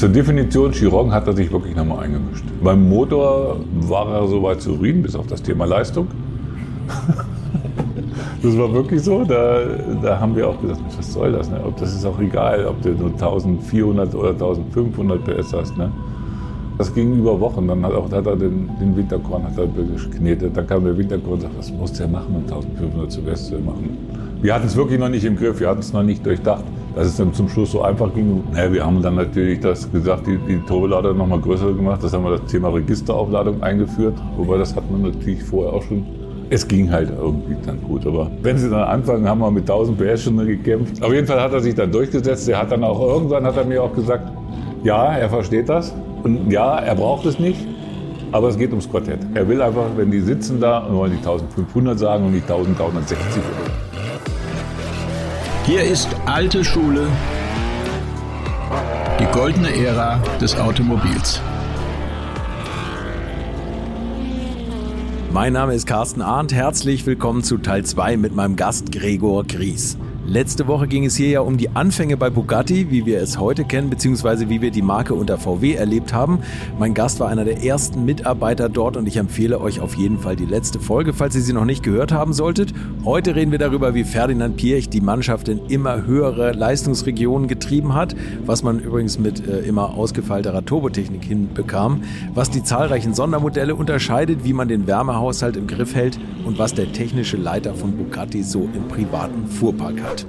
Zur Definition Chiron hat er sich wirklich nochmal eingemischt. Beim Motor war er soweit zufrieden, bis auf das Thema Leistung. Das war wirklich so. Da, da haben wir auch gesagt, was soll das? Ne? Ob das ist auch egal, ob du nur 1400 oder 1500 PS hast. Ne? Das ging über Wochen. Dann hat, auch, hat er den, den Winterkorn hat er geknetet. Dann kam der Winterkorn und sagte, was muss der machen, um 1500 zu West zu machen? Wir hatten es wirklich noch nicht im Griff, wir hatten es noch nicht durchdacht. Dass es dann zum Schluss so einfach ging. Naja, wir haben dann natürlich das gesagt, die, die Turbolader noch mal größer gemacht. Das haben wir das Thema Registeraufladung eingeführt. Wobei das hat man natürlich vorher auch schon es ging halt irgendwie dann gut. Aber wenn sie dann anfangen, haben wir mit 1000 PS schon gekämpft. Auf jeden Fall hat er sich dann durchgesetzt. Er hat dann auch irgendwann hat er mir auch gesagt, ja, er versteht das und ja, er braucht es nicht. Aber es geht ums Quartett. Er will einfach, wenn die sitzen da und wollen die 1500 sagen und nicht 1360 oder Hier ist alte Schule, die goldene Ära des Automobils. Mein Name ist Carsten Arndt. Herzlich willkommen zu Teil 2 mit meinem Gast Gregor Gries. Letzte Woche ging es hier ja um die Anfänge bei Bugatti, wie wir es heute kennen, beziehungsweise wie wir die Marke unter VW erlebt haben. Mein Gast war einer der ersten Mitarbeiter dort und ich empfehle euch auf jeden Fall die letzte Folge, falls ihr sie noch nicht gehört haben solltet. Heute reden wir darüber, wie Ferdinand Piech die Mannschaft in immer höhere Leistungsregionen getrieben hat, was man übrigens mit äh, immer ausgefeilterer Turbotechnik hinbekam, was die zahlreichen Sondermodelle unterscheidet, wie man den Wärmehaushalt im Griff hält und was der technische Leiter von Bugatti so im privaten Fuhrpark hat.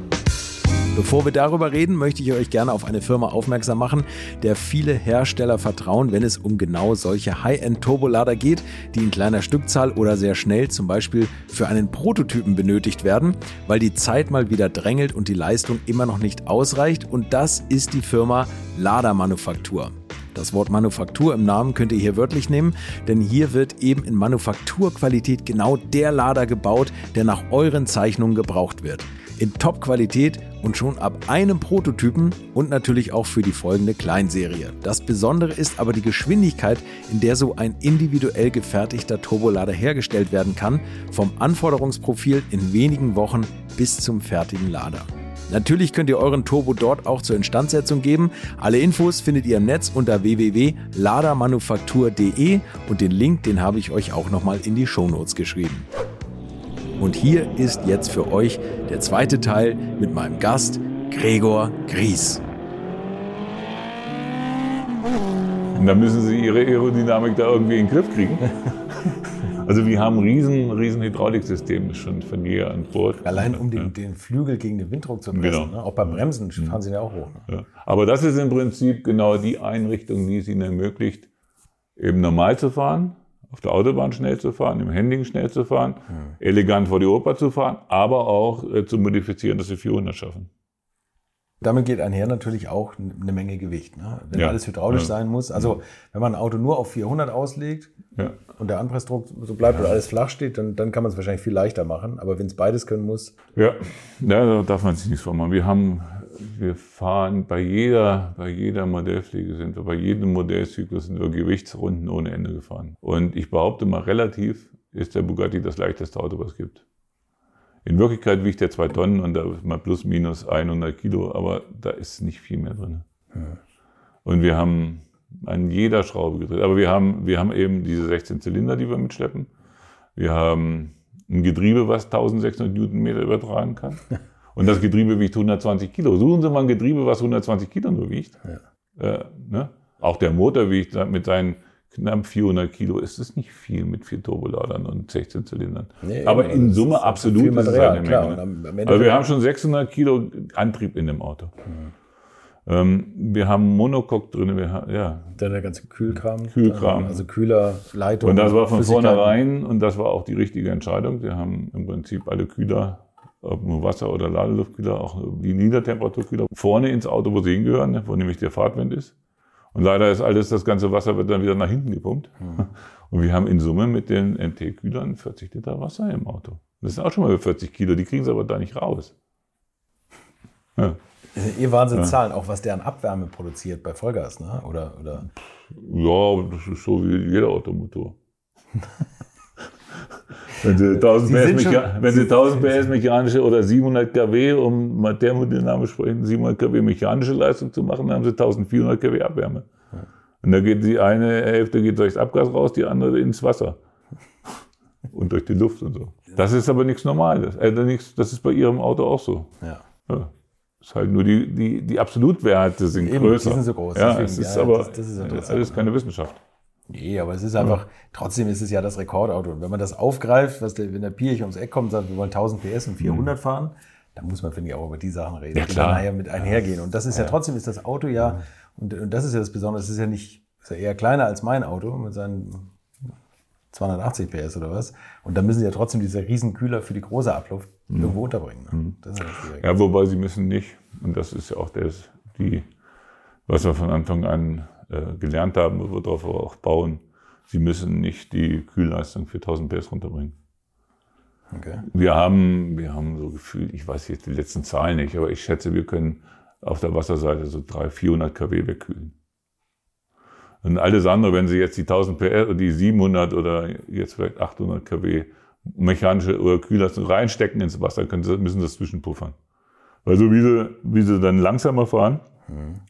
Bevor wir darüber reden, möchte ich euch gerne auf eine Firma aufmerksam machen, der viele Hersteller vertrauen, wenn es um genau solche High-End-Turbolader geht, die in kleiner Stückzahl oder sehr schnell zum Beispiel für einen Prototypen benötigt werden, weil die Zeit mal wieder drängelt und die Leistung immer noch nicht ausreicht. Und das ist die Firma Ladermanufaktur. Das Wort Manufaktur im Namen könnt ihr hier wörtlich nehmen, denn hier wird eben in Manufakturqualität genau der Lader gebaut, der nach euren Zeichnungen gebraucht wird in Top-Qualität und schon ab einem Prototypen und natürlich auch für die folgende Kleinserie. Das Besondere ist aber die Geschwindigkeit, in der so ein individuell gefertigter Turbolader hergestellt werden kann, vom Anforderungsprofil in wenigen Wochen bis zum fertigen Lader. Natürlich könnt ihr euren Turbo dort auch zur Instandsetzung geben. Alle Infos findet ihr im Netz unter www.ladermanufaktur.de und den Link, den habe ich euch auch nochmal in die Shownotes geschrieben. Und hier ist jetzt für euch der zweite Teil mit meinem Gast Gregor Gries. Und da müssen Sie Ihre Aerodynamik da irgendwie in den Griff kriegen. Also wir haben ein riesen, riesen Hydrauliksystem schon von hier an Bord. Allein um den, den, Flügel gegen den Windruck zu messen. Genau. Ne? Auch beim Bremsen mhm. fahren Sie ja auch hoch. Ne? Ja. Aber das ist im Prinzip genau die Einrichtung, die es Ihnen ermöglicht, eben normal zu fahren auf der Autobahn schnell zu fahren, im Handling schnell zu fahren, ja. elegant vor die Oper zu fahren, aber auch äh, zu modifizieren, dass sie 400 schaffen. Damit geht einher natürlich auch eine Menge Gewicht. Ne? Wenn ja. alles hydraulisch ja. sein muss. Also wenn man ein Auto nur auf 400 auslegt und der Anpressdruck so bleibt und alles flach steht, dann, dann kann man es wahrscheinlich viel leichter machen. Aber wenn es beides können muss. Ja, ja da darf man sich nichts vormachen. Wir haben wir fahren bei jeder, bei jeder Modellpflege sind wir, bei jedem Modellzyklus sind wir Gewichtsrunden ohne Ende gefahren. Und ich behaupte mal, relativ ist der Bugatti das leichteste Auto, was es gibt. In Wirklichkeit wiegt er zwei Tonnen und da ist mal plus minus 100 Kilo, aber da ist nicht viel mehr drin. Ja. Und wir haben an jeder Schraube gedreht. Aber wir haben, wir haben eben diese 16 Zylinder, die wir mitschleppen. Wir haben ein Getriebe, was 1600 Newtonmeter übertragen kann. Und das Getriebe wiegt 120 Kilo. Suchen Sie mal ein Getriebe, was 120 Kilo nur wiegt. Ja. Äh, ne? Auch der Motor wiegt mit seinen knapp 400 Kilo. Ist es nicht viel mit vier Turboladern und 16 Zylindern. Nee, Aber in Summe absolut ist es eine Menge. Klar, Aber wir haben schon 600 Kilo Antrieb in dem Auto. Mhm. Ähm, wir haben Monocoque drin, wir haben, ja. Dann der ganze Kühlkram. Kühlkram. Also Kühler, Leitung. Und das war von vornherein und das war auch die richtige Entscheidung. Wir haben im Prinzip alle Kühler ob nur Wasser- oder Ladeluftkühler, auch die Niedertemperaturkühler, vorne ins Auto, wo sie hingehören, wo nämlich der Fahrtwind ist. Und leider ist alles, das ganze Wasser wird dann wieder nach hinten gepumpt. Mhm. Und wir haben in Summe mit den NT-Kühlern 40 Liter Wasser im Auto. Das sind auch schon mal 40 Kilo, die kriegen sie aber da nicht raus. Ja. Ihr Wahnsinnszahlen, ja. auch was der an Abwärme produziert bei Vollgas, ne? Oder, oder? Ja, das ist so wie jeder Automotor. Wenn Sie 1000 PS, Mecha wenn Sie 1000 PS mechanische oder 700 kW, um mal thermodynamisch sprechen, 700 kW mechanische Leistung zu machen, dann haben Sie 1400 kW Abwärme. Und da geht die eine Hälfte geht durchs Abgas raus, die andere ins Wasser. Und durch die Luft und so. Das ist aber nichts Normales. Äh, nichts, das ist bei Ihrem Auto auch so. Ja. ja. Ist halt nur die, die, die Absolutwerte sind Eben, größer. Die sind so groß. Ja, deswegen, es ist ja, aber das, das ist interessant. alles keine Wissenschaft. Nee, aber es ist einfach, trotzdem ist es ja das Rekordauto. Und wenn man das aufgreift, was der, wenn der Pirch ums Eck kommt und sagt, wir wollen 1000 PS und 400 fahren, dann muss man, finde ich, auch über die Sachen reden, Ja, die klar. nachher mit einhergehen. Und das ist ja, trotzdem ist das Auto ja, und, und das ist ja das Besondere, es ist ja nicht, ist ja eher kleiner als mein Auto mit seinen 280 PS oder was. Und da müssen sie ja trotzdem diese riesen Kühler für die große Abluft irgendwo unterbringen. Ne? Das ist ja. Ja, wobei sie müssen nicht, und das ist ja auch das, die, was wir von Anfang an äh, gelernt haben, wo wir auch bauen, sie müssen nicht die Kühlleistung für 1000 PS runterbringen. Okay. Wir haben, wir haben so gefühlt, ich weiß jetzt die letzten Zahlen nicht, aber ich schätze, wir können auf der Wasserseite so 300, 400 kW wegkühlen. Und alles andere, wenn Sie jetzt die 1000 PS oder die 700 oder jetzt vielleicht 800 kW mechanische oder Kühlleistung reinstecken ins Wasser, können Sie, müssen Sie das zwischenpuffern. Weil so wie Sie, wie Sie dann langsamer fahren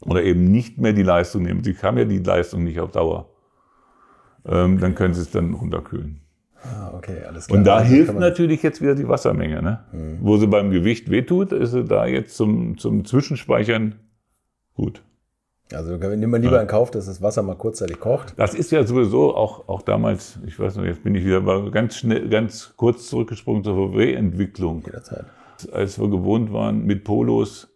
oder eben nicht mehr die Leistung nehmen, Sie haben ja die Leistung nicht auf Dauer, ähm, dann können Sie es dann runterkühlen. Ah, okay, alles klar. Und da Also hilft natürlich jetzt wieder die Wassermenge. Ne? Wo sie beim Gewicht wehtut, ist sie da jetzt zum, zum Zwischenspeichern gut. Also nehmen wir lieber in Kauf, dass das Wasser mal kurzzeitig kocht. Das ist ja sowieso auch, auch damals, ich weiß noch, jetzt bin ich wieder mal ganz schnell, ganz kurz zurückgesprungen zur VW-Entwicklung. Jederzeit. Als wir gewohnt waren, mit Polos,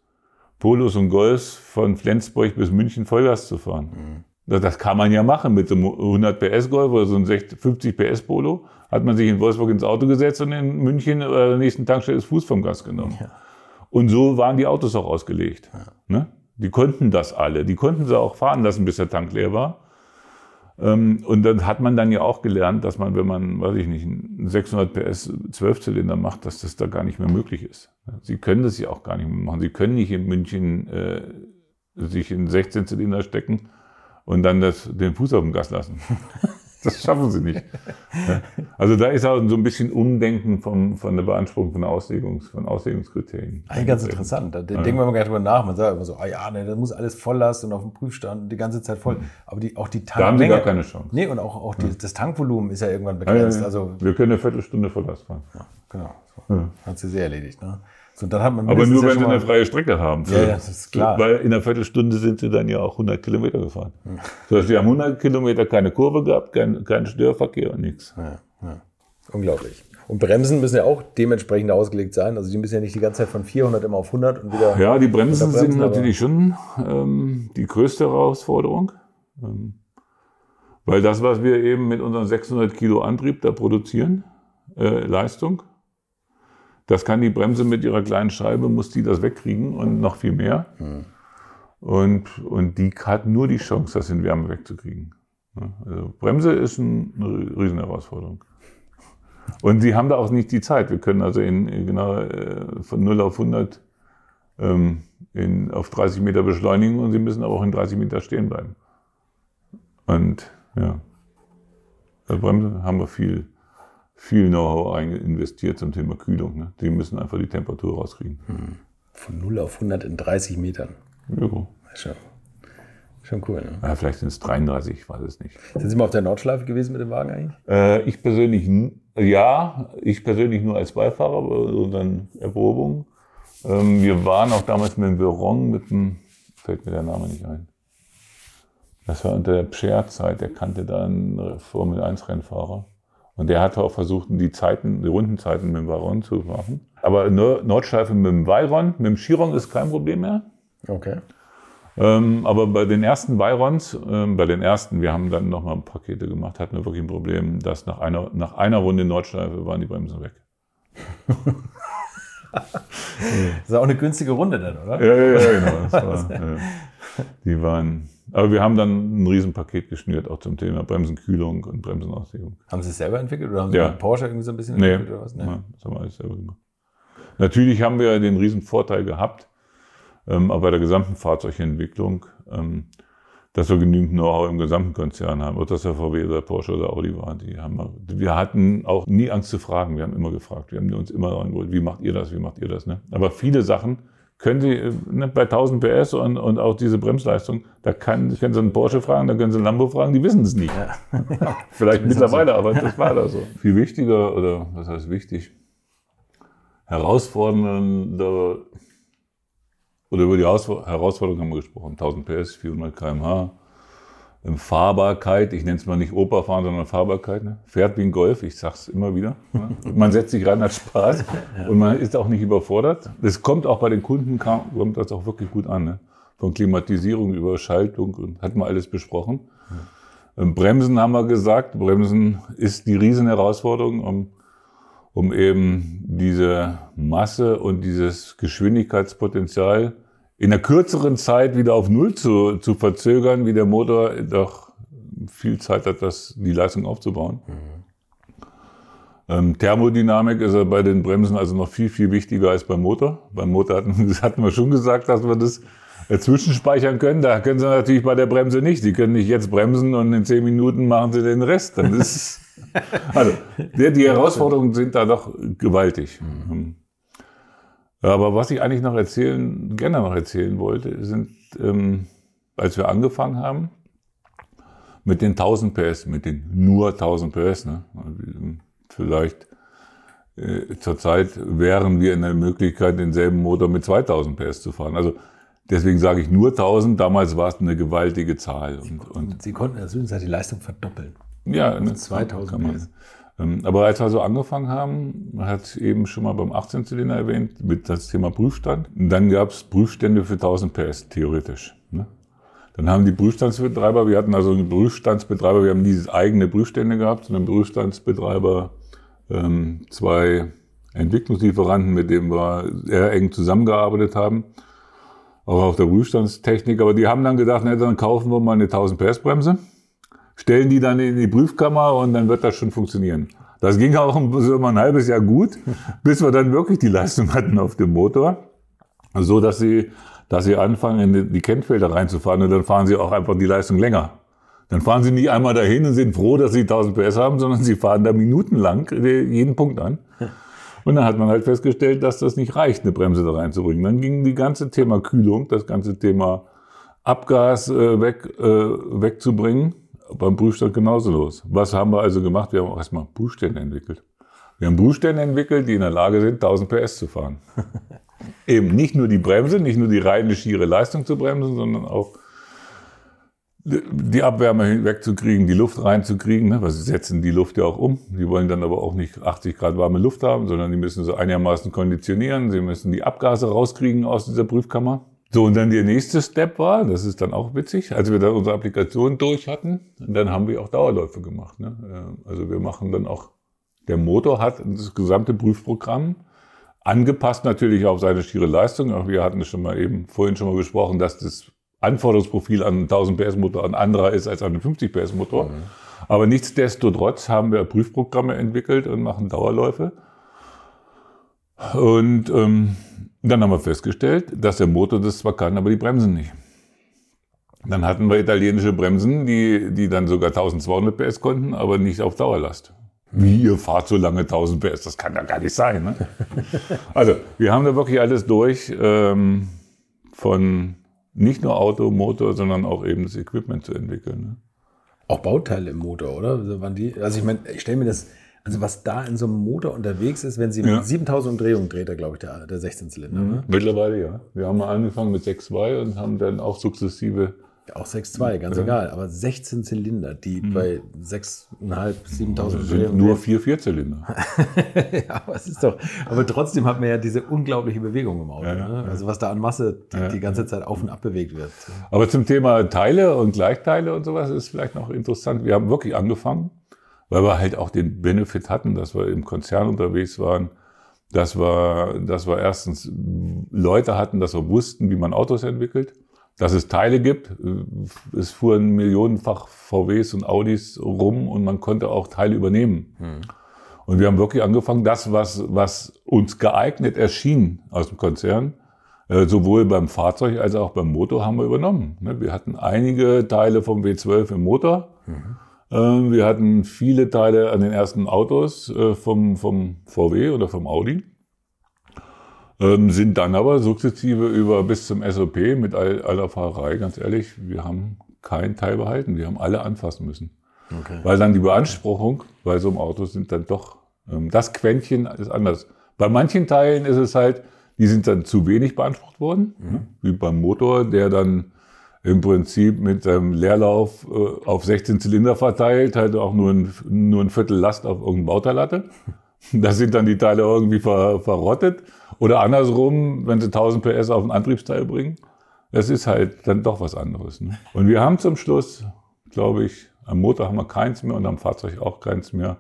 Polos und Golfs von Flensburg bis München Vollgas zu fahren. Das, das kann man ja machen mit so einem 100 PS Golf oder so einem 60, 50 PS Polo. Hat man sich in Wolfsburg ins Auto gesetzt und in München oder der nächsten Tankstelle das Fuß vom Gas genommen. Und so waren die Autos auch ausgelegt. Ne? Die konnten das alle. Die konnten sie auch fahren lassen, bis der Tank leer war. Ähm, Und dann hat man dann ja auch gelernt, dass man, wenn man, weiß ich nicht, einen 600 PS Zwölfzylinder macht, dass das da gar nicht mehr möglich ist. Sie können das ja auch gar nicht mehr machen. Sie können nicht in München äh, sich in 16 Zylinder stecken und dann das, den Fuß auf dem Gas lassen. Das schaffen sie nicht. Ja. Also da ist auch so ein bisschen Umdenken vom, von der Beanspruchung von, Auslegungs, von Auslegungskriterien. Eigentlich ganz interessant. Da denken wir mal gar nicht drüber nach. Man sagt immer so, ah ja, ne, das muss alles Volllast und auf dem Prüfstand die ganze Zeit voll. Aber die, auch die Mhm. Da haben sie Tankmenge. gar keine Chance. Nee, und auch, auch die, das Tankvolumen ist ja irgendwann Ja, ja, begrenzt. ja. Also, wir können eine Viertelstunde Volllast fahren. genau. So. Hat sie sehr erledigt. Ne? So, dann hat man Aber nur, ja wenn sie schon eine freie Strecke haben. Ja, ja, das ist klar. Weil in einer Viertelstunde sind sie dann ja auch 100 Kilometer gefahren. Das heißt, wir haben 100 Kilometer keine Kurve gehabt, kein, kein Störverkehr und nichts. Ja, ja. Unglaublich. Und Bremsen müssen ja auch dementsprechend ausgelegt sein. Also die müssen ja nicht die ganze Zeit von 400 immer auf 100 und wieder. Ja, die Bremsen Bremsen, sind natürlich schon ähm, die größte Herausforderung. Ähm, weil das, was wir eben mit unserem 600 Kilo Antrieb da produzieren, äh, Leistung, das kann die Bremse mit ihrer kleinen Scheibe, muss die das wegkriegen und noch viel mehr. Und, und die hat nur die Chance, das in Wärme wegzukriegen. Also Bremse ist ein, eine Riesenherausforderung. Und sie haben da auch nicht die Zeit. Wir können also in, genau äh, von 0 auf 100 ähm, in, auf 30 Meter beschleunigen und sie müssen aber auch in 30 Meter stehen bleiben. Und ja, bei Bremse haben wir viel, viel Know-how investiert zum Thema Kühlung. Ne? Die müssen einfach die Temperatur rauskriegen. Von 0 auf 100 in 30 Metern. Ja. Schon, schon cool. Ne? Ja, vielleicht sind es 33, ich weiß es nicht. Sind Sie mal auf der Nordschleife gewesen mit dem Wagen eigentlich? Äh, ich persönlich, ja, ich persönlich nur als Beifahrer bei unseren Erprobungen. Ähm, wir waren auch damals mit dem Veron, mit dem, fällt mir der Name nicht ein. Das war unter der Pscher-Zeit, der kannte da einen Formel 1 Rennfahrer. Und der hatte auch versucht, die Zeiten, die Rundenzeiten mit dem Veyron zu machen. Aber Nor- Nordschleife mit dem Veyron, mit dem Chiron ist kein Problem mehr. Okay. Ähm, aber bei den ersten Byrons, ähm, bei den ersten, wir haben dann nochmal Pakete gemacht, hatten wir wirklich ein Problem, dass nach einer, nach einer Runde Nordschleife waren die Bremsen weg. Das ist auch eine günstige Runde dann, oder? Ja, ja, ja, genau. Das war, äh, die waren, aber wir haben dann ein Riesenpaket geschnürt, auch zum Thema Bremsenkühlung und Bremsenaushebung. Haben Sie es selber entwickelt oder haben Sie Ja. mit Porsche irgendwie so ein bisschen Nee, entwickelt oder was? ja, das haben wir alles selber gemacht. Natürlich haben wir den riesen Vorteil gehabt, ähm, aber bei der gesamten Fahrzeugentwicklung, ähm, dass wir genügend Know-how im gesamten Konzern haben, ob das der VW oder Porsche oder Audi war. Die haben wir, wir hatten auch nie Angst zu fragen. Wir haben immer gefragt. Wir haben uns immer angeholt, wie macht ihr das, wie macht ihr das. Ne? Aber viele Sachen können Sie ne, bei 1000 PS und, und auch diese Bremsleistung, da kann, können Sie einen Porsche fragen, da können Sie einen Lambo fragen, die wissen es nicht. Ja. Vielleicht mittlerweile, aber das war da so. Viel wichtiger oder was heißt wichtig? Herausfordernder oder über die Herausforderungen haben wir gesprochen. 1000 PS, 400 km/h. Fahrbarkeit, ich nenne es mal nicht Operfahren, sondern Fahrbarkeit. Ne? Fährt wie ein Golf, ich sag's immer wieder. Ne? Man setzt sich rein, hat Spaß und man ist auch nicht überfordert. Das kommt auch bei den Kunden, kommt das auch wirklich gut an. Ne? Von Klimatisierung über Schaltung und hat man alles besprochen. Ja. Bremsen haben wir gesagt, Bremsen ist die Riesenherausforderung, um, um eben diese Masse und dieses Geschwindigkeitspotenzial in einer kürzeren Zeit wieder auf Null zu, zu verzögern, wie der Motor doch viel Zeit hat, das, die Leistung aufzubauen. Mhm. Ähm, Thermodynamik ist ja bei den Bremsen also noch viel, viel wichtiger als beim Motor. Beim Motor hatten, hatten wir schon gesagt, dass wir das zwischenspeichern können. Da können Sie natürlich bei der Bremse nicht. Sie können nicht jetzt bremsen und in zehn Minuten machen Sie den Rest. Dann ist, also, die, die Herausforderungen sind da doch gewaltig. Mhm. Aber was ich eigentlich noch erzählen, gerne noch erzählen wollte, sind, ähm, als wir angefangen haben, mit den 1000 PS, mit den nur 1000 PS, ne? vielleicht äh, zurzeit wären wir in der Möglichkeit, denselben Motor mit 2000 PS zu fahren. Also deswegen sage ich nur 1000. Damals war es eine gewaltige Zahl. Und, und Sie konnten in der Zwischenzeit die Leistung verdoppeln. Ja, ne, 2000 PS. Ähm, aber als wir so angefangen haben, hat eben schon mal beim 18-Zylinder erwähnt, mit das Thema Prüfstand. Und dann gab es Prüfstände für 1000 PS, theoretisch. Ne? Dann haben die Prüfstandsbetreiber, wir hatten also einen Prüfstandsbetreiber, wir haben diese eigene Prüfstände gehabt, und einen Prüfstandsbetreiber, ähm, zwei Entwicklungslieferanten, mit denen wir sehr eng zusammengearbeitet haben, auch auf der Prüfstandstechnik. Aber die haben dann gedacht, na, dann kaufen wir mal eine 1000 PS Bremse stellen die dann in die Prüfkammer und dann wird das schon funktionieren. Das ging auch so ein halbes Jahr gut, bis wir dann wirklich die Leistung hatten auf dem Motor, so dass sie, dass sie anfangen, in die Kennfelder reinzufahren und dann fahren sie auch einfach die Leistung länger. Dann fahren sie nicht einmal dahin und sind froh, dass sie 1000 PS haben, sondern sie fahren da minutenlang jeden Punkt an. Und dann hat man halt festgestellt, dass das nicht reicht, eine Bremse da reinzubringen. Dann ging die ganze Thema Kühlung, das ganze Thema Abgas äh, weg, äh, wegzubringen beim Prüfstand genauso los. Was haben wir also gemacht? Wir haben auch erstmal Prüfstände entwickelt. Wir haben Prüfstände entwickelt, die in der Lage sind, 1000 PS zu fahren. Eben nicht nur die Bremse, nicht nur die reine schiere Leistung zu bremsen, sondern auch die Abwärme wegzukriegen, die Luft reinzukriegen, ne? weil sie setzen die Luft ja auch um. Die wollen dann aber auch nicht 80 Grad warme Luft haben, sondern die müssen so einigermaßen konditionieren. Sie müssen die Abgase rauskriegen aus dieser Prüfkammer. So, und dann der nächste Step war, das ist dann auch witzig, als wir dann unsere Applikation durch hatten, dann haben wir auch Dauerläufe gemacht. Ne? Äh, also wir machen dann auch, der Motor hat das gesamte Prüfprogramm angepasst natürlich auf seine schiere Leistung. Auch wir hatten es schon mal eben vorhin schon mal besprochen, dass das Anforderungsprofil an 1000 PS Motor ein anderer ist als an einem 50 PS Motor. Mhm. Aber nichtsdestotrotz haben wir Prüfprogramme entwickelt und machen Dauerläufe. Und ähm, dann haben wir festgestellt, dass der Motor das zwar kann, aber die Bremsen nicht. Dann hatten wir italienische Bremsen, die, die dann sogar 1200 PS konnten, aber nicht auf Dauerlast. Wie, ihr fahrt so lange 1000 PS? Das kann ja gar nicht sein. Ne? Also, wir haben da wirklich alles durch, ähm, von nicht nur Auto, Motor, sondern auch eben das Equipment zu entwickeln. Ne? Auch Bauteile im Motor, oder? Also, ich meine, ich stelle mir das also was da in so einem Motor unterwegs ist, wenn Sie ja. 7000 Umdrehungen dreht, er, glaube ich, der, der 16-Zylinder. Mhm. Ne? Mittlerweile ja. Wir haben mal angefangen mit 6.2 und haben dann auch sukzessive ja, auch 6,2, ganz ja. egal. Aber 16 Zylinder, die mhm. bei 6.500, 7000 also sind nur 4 Vierzylinder. ja, aber es ist doch. Aber trotzdem hat man ja diese unglaubliche Bewegung im Auto. Ja, ne? Also was da an Masse die, die, ganze Zeit auf und ab bewegt wird. Aber zum Thema Teile und Gleichteile und sowas ist vielleicht noch interessant. Wir haben wirklich angefangen weil wir halt auch den Benefit hatten, dass wir im Konzern unterwegs waren, dass wir, dass wir erstens Leute hatten, dass wir wussten, wie man Autos entwickelt, dass es Teile gibt. Es fuhren millionenfach VWs und Audis rum und man konnte auch Teile übernehmen. Hm. Und wir haben wirklich angefangen, das, was, was uns geeignet erschien aus dem Konzern, Äh, sowohl beim Fahrzeug als auch beim Motor haben wir übernommen. Ne? Wir hatten einige Teile vom W12 im Motor. Mhm. Ähm, wir hatten viele Teile an den ersten Autos äh, vom, vom VW oder vom Audi. Ähm, sind dann aber sukzessive über bis zum SOP mit aller Fahrerei, ganz ehrlich, wir haben keinen Teil behalten. Wir haben alle anfassen müssen. Okay. Weil dann die Beanspruchung bei so einem Auto sind dann doch, ähm, das Quäntchen ist anders. Bei manchen Teilen ist es halt, die sind dann zu wenig beansprucht worden, mhm. wie beim Motor, der dann im Prinzip mit einem Leerlauf äh, auf 16 Zylinder verteilt, halt auch nur ein, nur ein Viertel Last auf irgendein Bauteil hatte. Da sind dann die Teile irgendwie ver, verrottet. Oder andersrum, wenn sie 1000 PS auf ein Antriebsteil bringen. Das ist halt dann doch was anderes. Ne? Und wir haben zum Schluss, glaube ich, am Motor haben wir keins mehr und am Fahrzeug auch keins mehr,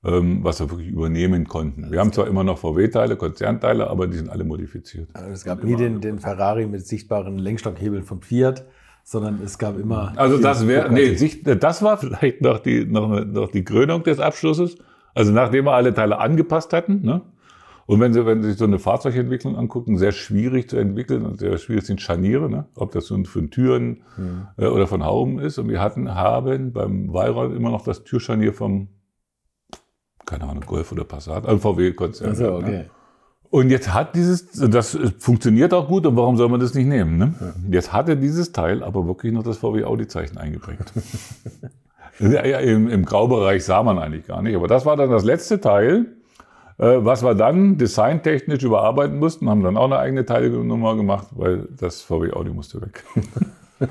was wir wirklich übernehmen konnten. Wir haben zwar immer noch VW-Teile, Konzernteile, aber die sind alle modifiziert. Also es gab nie den, den Ferrari mit sichtbaren Lenkstockhebeln von Fiat, sondern es gab immer. Also das wäre, nee, das war vielleicht noch die, noch, noch die Krönung des Abschlusses. Also nachdem wir alle Teile angepasst hatten, ne? Und wenn Sie, wenn Sie sich so eine Fahrzeugentwicklung angucken, sehr schwierig zu entwickeln und sehr schwierig sind Scharniere, ne? ob das nun von Türen mhm. äh, oder von Hauben ist. Und wir hatten, haben beim Weyrauch immer noch das Türscharnier vom, keine Ahnung, Golf oder Passat, ein VW-Konzern. Also, okay. Ne? Und jetzt hat dieses, das funktioniert auch gut, und warum soll man das nicht nehmen? Ne? Ja. Jetzt hatte dieses Teil aber wirklich noch das VW-Audi-Zeichen eingeprägt. ja, im, Im Graubereich sah man eigentlich gar nicht. Aber das war dann das letzte Teil. Äh, was wir dann designtechnisch überarbeiten mussten, haben dann auch eine eigene Teilenummer gemacht, weil das VW Audi musste weg.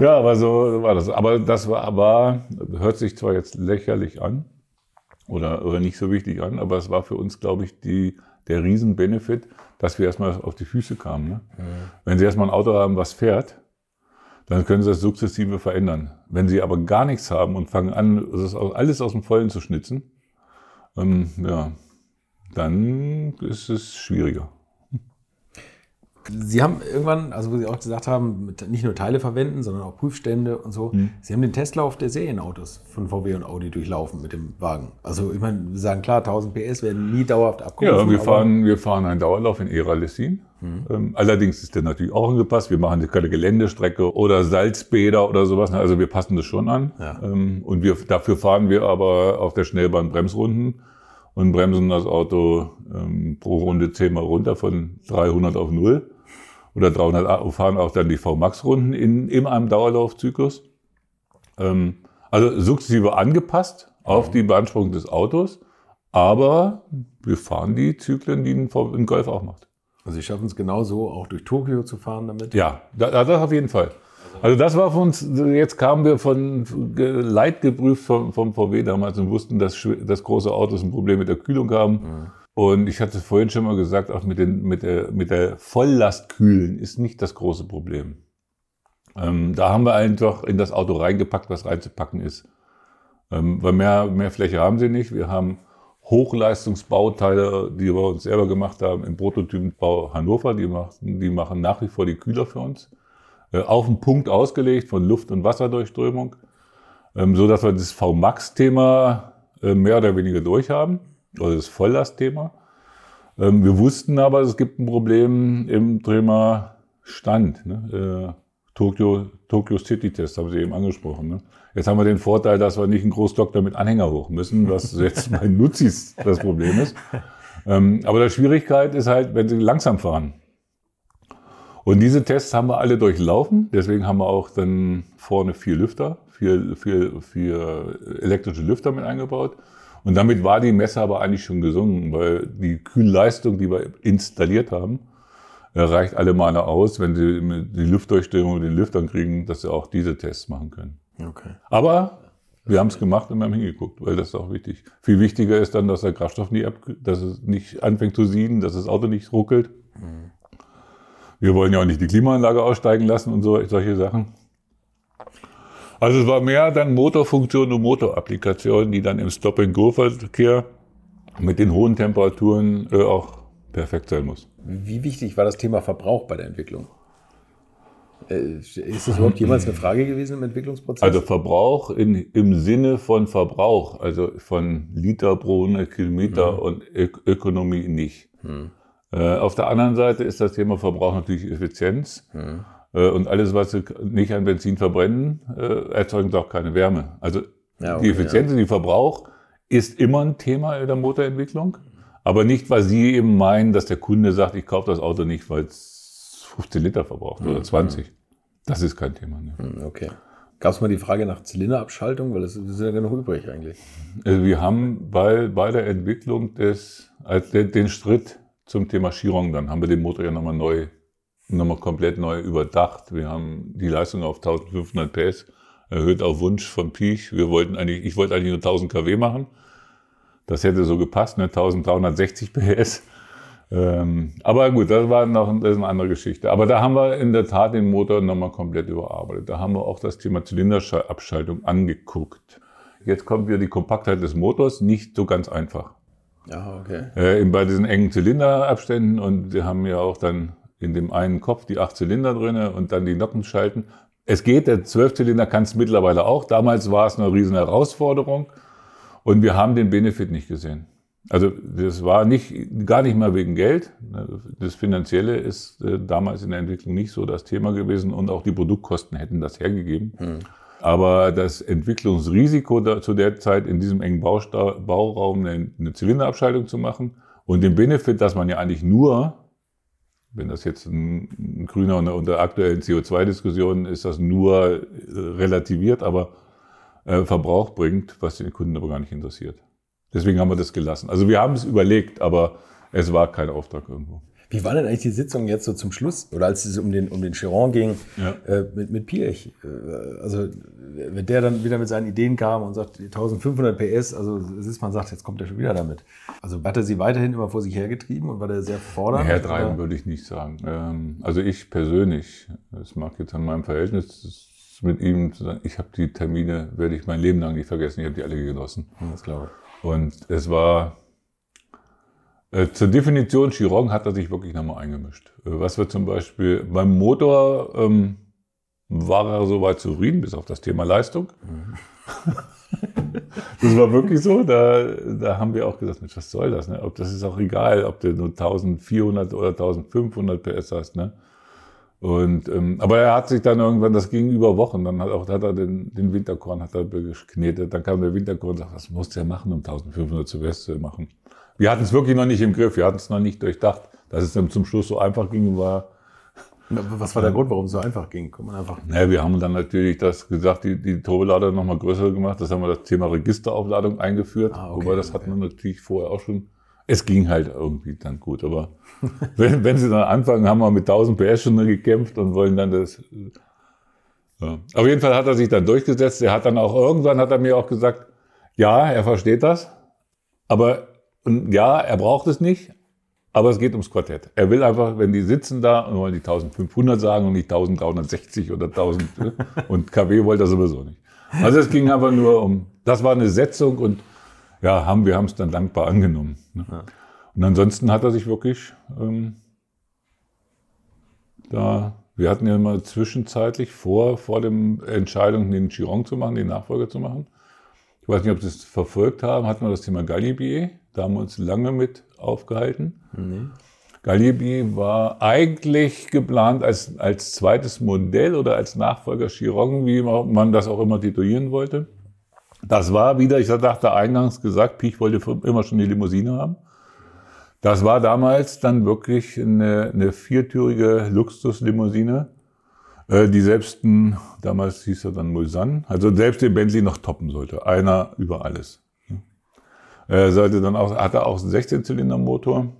ja, aber so war das. Aber das war, aber hört sich zwar jetzt lächerlich an oder, oder nicht so wichtig an, aber es war für uns, glaube ich, die, der Riesenbenefit, dass wir erstmal auf die Füße kamen. Ne? Mhm. Wenn Sie erstmal ein Auto haben, was fährt, dann können Sie das sukzessive verändern. Wenn Sie aber gar nichts haben und fangen an, alles aus dem Vollen zu schnitzen, ähm, ja, dann ist es schwieriger. Sie haben irgendwann, also wo Sie auch gesagt haben, nicht nur Teile verwenden, sondern auch Prüfstände und so. Hm. Sie haben den Testlauf der Serienautos von VW und Audi durchlaufen mit dem Wagen. Also ich meine, wir sagen klar, 1000 PS werden nie dauerhaft abgerufen. Ja, wir fahren, wir fahren einen Dauerlauf in Era-Lessin. Hm. Ähm, allerdings ist der natürlich auch angepasst. Wir machen keine Geländestrecke oder Salzbäder oder sowas. Also wir passen das schon an. Ja. Ähm, und wir, dafür fahren wir aber auf der Schnellbahn Bremsrunden und bremsen das Auto ähm, pro Runde zehnmal runter von 300 auf 0 oder 300 fahren auch dann die V-Max-Runden in, in einem Dauerlaufzyklus. Ähm, also sukzessive angepasst auf die Beanspruchung des Autos, aber wir fahren die Zyklen, die ein, ein Golf auch macht. Also Sie schaffen es genauso, auch durch Tokio zu fahren damit? Ja, das auf jeden Fall. Also das war für uns, jetzt kamen wir von leidgeprüft vom, vom VW damals und wussten, dass, dass große Autos ein Problem mit der Kühlung haben. Mhm. Und ich hatte vorhin schon mal gesagt, auch mit, den, mit, der, mit der Volllast ist nicht das große Problem. Ähm, da haben wir einfach in das Auto reingepackt, was reinzupacken ist. Ähm, weil mehr, mehr Fläche haben sie nicht. Wir haben Hochleistungsbauteile, die wir uns selber gemacht haben, im Prototypenbau Hannover. Die machen, die machen nach wie vor die Kühler für uns. Äh, auf den Punkt ausgelegt von Luft- und Wasserdurchströmung. Ähm, so dass wir das V-Max-Thema äh, mehr oder weniger durchhaben also das Volllastthema. Ähm, wir wussten aber, es gibt ein Problem im Thema Stand. Ne? Äh, Tokyo, Tokyo City Test haben Sie eben angesprochen. Ne? Jetzt haben wir den Vorteil, dass wir nicht einen Großdoktor mit Anhänger hoch müssen, was jetzt bei Nutzis das Problem ist. Ähm, aber die Schwierigkeit ist halt, wenn Sie langsam fahren. Und diese Tests haben wir alle durchlaufen. Deswegen haben wir auch dann vorne vier Lüfter, vier, vier, vier elektrische Lüfter mit eingebaut. Und damit war die Messe aber eigentlich schon gesungen, weil die Kühlleistung, die wir installiert haben, reicht alle Male aus, wenn sie die Luftdurchströmung mit den Lüftern kriegen, dass sie auch diese Tests machen können. Okay. Aber wir haben es gemacht und wir haben hingeguckt, weil das ist auch wichtig. Viel wichtiger ist dann, dass der Kraftstoff nie, dass es nicht anfängt zu sieden, dass das Auto nicht ruckelt. Mhm. Wir wollen ja auch nicht die Klimaanlage aussteigen lassen und so, solche Sachen. Also es war mehr dann Motorfunktion und Motorapplikationen, die dann im Stop-and-Go-Verkehr mit den hohen Temperaturen äh, auch perfekt sein muss. Wie wichtig war das Thema Verbrauch bei der Entwicklung? Äh, ist das überhaupt jemals eine Frage gewesen im Entwicklungsprozess? Also Verbrauch in, im Sinne von Verbrauch, also von Liter pro 100 Kilometer mhm. und Ö Ökonomie nicht. Mhm. Äh, auf der anderen Seite ist das Thema Verbrauch natürlich Effizienz. Mhm. Äh, und alles, was sie nicht an Benzin verbrennen, äh, erzeugt auch keine Wärme. Also ja, okay, die Effizienz, ja. die Verbrauch ist immer ein Thema in der Motorentwicklung. Aber nicht, weil Sie eben meinen, dass der Kunde sagt, ich kaufe das Auto nicht, weil es 15 Liter verbraucht mhm. oder 20. Das ist kein Thema. Ne? Mhm, okay. Gab es mal die Frage nach Zylinderabschaltung? Weil das ist ja genug übrig eigentlich. Also wir haben bei, bei der Entwicklung des, also den, den Schritt zum Thema Chiron, dann haben wir den Motor ja nochmal neu, nochmal komplett neu überdacht. Wir haben die Leistung auf 1500 PS erhöht auf Wunsch von Piech. Wir wollten eigentlich, ich wollte eigentlich nur 1000 kW machen. Das hätte so gepasst, ne? 1360 PS. Ähm, aber gut, das war noch das ist eine andere Geschichte. Aber da haben wir in der Tat den Motor nochmal komplett überarbeitet. Da haben wir auch das Thema Zylinderabschaltung angeguckt. Jetzt kommt wieder die Kompaktheit des Motors, nicht so ganz einfach. Ja, okay. Äh, bei diesen engen Zylinderabständen und wir haben ja auch dann in dem einen Kopf die acht Zylinder drinne und dann die Nocken schalten. Es geht, der Zwölfzylinder kann es mittlerweile auch. Damals war es eine riesen Herausforderung und wir haben den Benefit nicht gesehen. Also das war nicht, gar nicht mal wegen Geld. Das Finanzielle ist äh, damals in der Entwicklung nicht so das Thema gewesen und auch die Produktkosten hätten das hergegeben. Hm. Aber das Entwicklungsrisiko da, zu der Zeit in diesem engen Bauraum eine, eine Zylinderabschaltung zu machen und den Benefit, dass man ja eigentlich nur, wenn das jetzt ein, grüner unter aktuellen CO2-Diskussionen ist, das nur äh, relativiert, aber äh, Verbrauch bringt, was den Kunden aber gar nicht interessiert. Deswegen haben wir das gelassen. Also wir haben es überlegt, aber es war kein Auftrag irgendwo. Wie war denn eigentlich die Sitzung jetzt so zum Schluss? Oder als es um den, um den Chiron ging ja. äh, mit, mit Piech? Äh, also, wenn der dann wieder mit seinen Ideen kam und sagt, 1500 PS, also man sagt, jetzt kommt er schon wieder damit. Also hat er sie weiterhin immer vor sich hergetrieben und war der sehr fordernd? Hertreiben würde ich nicht sagen. Ähm, also ich persönlich, das mag jetzt an meinem Verhältnis mit ihm zu sagen, ich habe die Termine, werde ich mein Leben lang nicht vergessen, ich habe die alle genossen. Das glaube ich. Und es war zur Definition Chiron hat er sich wirklich nochmal eingemischt. Äh, was wir zum Beispiel beim Motor ähm, war er soweit zufrieden, bis auf das Thema Leistung. das war wirklich so. Da, da haben wir auch gesagt, Mensch, was soll das? Ne? Ob das ist auch egal, ob du nur 1400 oder 1500 PS hast. Ne? Und, ähm, aber er hat sich dann irgendwann, das ging über Wochen, dann hat, auch, hat er den, den Winterkorn hat er geknetet. Dann kam der Winterkorn und sagt, was muss der machen, um 1500 zu West zu machen? Wir hatten es wirklich noch nicht im Griff, wir hatten es noch nicht durchdacht. Dass es dann zum Schluss so einfach ging, war. Was war der Grund, warum es so einfach ging? Man einfach. Naja, wir haben dann natürlich das gesagt, die, die Turbolader nochmal größer gemacht. Das haben wir das Thema Registeraufladung eingeführt. Ah, okay, Wobei das okay. hatten wir natürlich vorher auch schon. Es ging halt irgendwie dann gut. Aber wenn, wenn sie dann anfangen, haben wir mit 1000 PS schon gekämpft und wollen dann das. Ja. Auf jeden Fall hat er sich dann durchgesetzt. Er hat dann auch irgendwann hat er mir auch gesagt, ja, er versteht das, aber und ja, er braucht es nicht, aber es geht ums Quartett. Er will einfach, wenn die sitzen da und wollen die 1500 sagen und nicht 1360 oder 1000 ne? und KW wollte er sowieso nicht. Also es ging einfach nur um, das war eine Setzung und ja, haben, wir haben es dann dankbar angenommen. Ne? Ja. Und ansonsten hat er sich wirklich ähm, da, wir hatten ja mal zwischenzeitlich vor, vor dem Entscheidung, den Chiron zu machen, den Nachfolger zu machen. Ich weiß nicht, ob Sie es verfolgt haben, hatten wir das Thema Galibier. Da haben wir uns lange mit aufgehalten. Nee. Galibi war eigentlich geplant als, als zweites Modell oder als Nachfolger Chiron, wie man das auch immer titulieren wollte. Das war wieder, ich dachte eingangs gesagt, Piech wollte immer schon die Limousine haben. Das war damals dann wirklich eine, eine viertürige Luxuslimousine, äh, die selbst, damals hieß er dann Mulsanne, also selbst den Bentley noch toppen sollte. Einer über alles. Äh, sollte dann auch, hatte auch einen 16-Zylinder-Motor,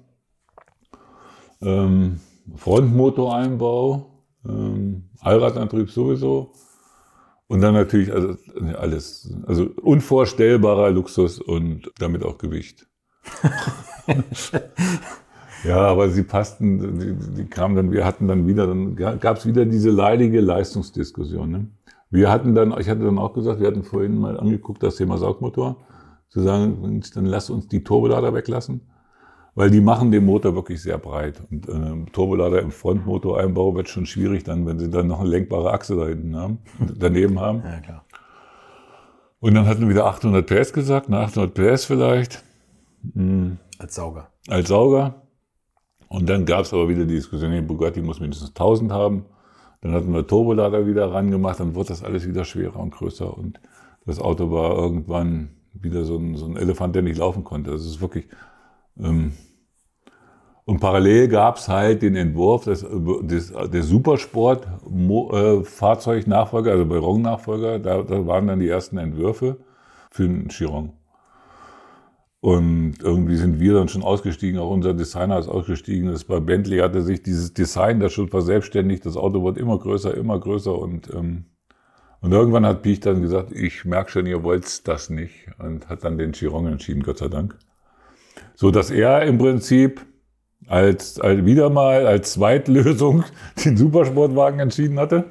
ähm, Frontmotoreinbau, ähm, Allradantrieb sowieso. Und dann natürlich also, alles, also unvorstellbarer Luxus und damit auch Gewicht. ja, aber sie passten, die, die kamen dann, wir hatten dann wieder, dann gab es wieder diese leidige Leistungsdiskussion. Ne? Wir hatten dann, ich hatte dann auch gesagt, wir hatten vorhin mal angeguckt, das Thema Saugmotor zu sagen, dann lass uns die Turbolader weglassen, weil die machen den Motor wirklich sehr breit. Und äh, Turbolader im Frontmotoreinbau wird schon schwierig dann, wenn sie dann noch eine lenkbare Achse da hinten haben, daneben haben. Ja, klar. Und dann hatten wir wieder 800 PS gesagt, na, 800 PS vielleicht. Mhm. Als Sauger. Als Sauger. Und dann gab es aber wieder die Diskussion, nee, Bugatti muss mindestens 1000 haben. Dann hatten wir Turbolader wieder rangemacht, dann wurde das alles wieder schwerer und größer. Und das Auto war irgendwann wieder so ein, so ein Elefant, der nicht laufen konnte. Das ist wirklich. Ähm, und parallel gab es halt den Entwurf des, des, der Supersport-Fahrzeugnachfolger, äh, also bei Rong-Nachfolger, da, da waren dann die ersten Entwürfe für einen Chiron. Und irgendwie sind wir dann schon ausgestiegen, auch unser Designer ist ausgestiegen. Das bei Bentley hatte sich dieses Design da schon verselbstständigt. Das Auto wird immer größer, immer größer und ähm, und irgendwann hat Piech dann gesagt, ich merke schon, ihr wollt das nicht und hat dann den Chiron entschieden, Gott sei Dank. So dass er im Prinzip als, als wieder mal als Zweitlösung den Supersportwagen entschieden hatte.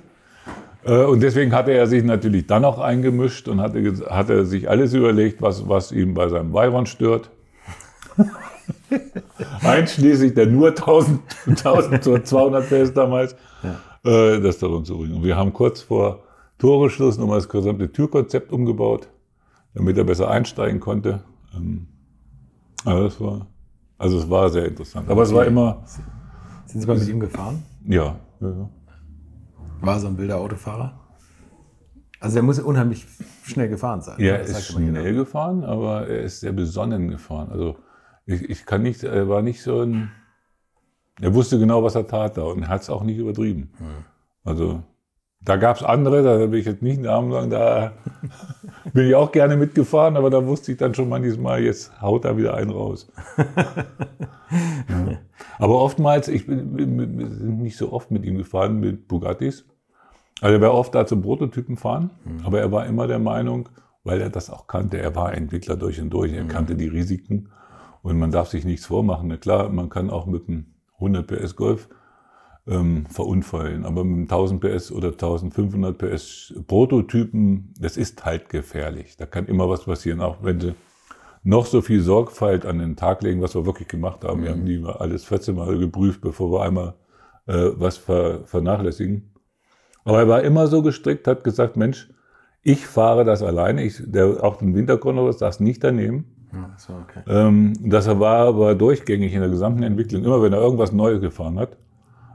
Äh, und deswegen hatte er sich natürlich dann auch eingemischt und hatte, hatte sich alles überlegt, was, was ihm bei seinem Veyron stört. Einschließlich der nur 1000, 1200 PS damals, ja. äh, das darum zu bringen. Und wir haben kurz vor Toreschluss nochmal das gesamte Türkonzept umgebaut, damit er besser einsteigen konnte. Ähm, also das war, also es war sehr interessant. Aber es war immer. Sind Sie mal mit ihm gefahren? Ja. ja. War so ein wilder Autofahrer? Also er muss unheimlich schnell gefahren sein. Ja, er ist schnell gefahren, aber er ist sehr besonnen gefahren. Also ich, ich kann nicht, er war nicht so ein, er wusste genau, was er tat da und hat es auch nicht übertrieben. Also da gab es andere, da will ich jetzt nicht Namen sagen, da bin ich auch gerne mitgefahren, aber da wusste ich dann schon manchmal, jetzt haut da wieder einen raus. ja. Aber oftmals, ich bin, bin, nicht so oft mit ihm gefahren, mit Bugattis. Also er war oft da zum Prototypen fahren, mhm. aber er war immer der Meinung, weil er das auch kannte, er war Entwickler durch und durch, er mhm. kannte die Risiken und man darf sich nichts vormachen. Na klar, man kann auch mit einem 100 PS Golf ähm, verunfallen. Aber mit 1000 PS oder 1500 PS Prototypen, das ist halt gefährlich. Da kann immer was passieren, auch wenn sie noch so viel Sorgfalt an den Tag legen, was wir wirklich gemacht haben. Mhm. Wir haben die mal alles 14 Mal geprüft, bevor wir einmal äh, was ver vernachlässigen. Aber er war immer so gestrickt, hat gesagt, Mensch, ich fahre das alleine. Ich, der, auch den Winterkontrolle saß nicht daneben. Das, war okay. ähm, das war aber durchgängig in der gesamten Entwicklung. Immer wenn er irgendwas Neues gefahren hat,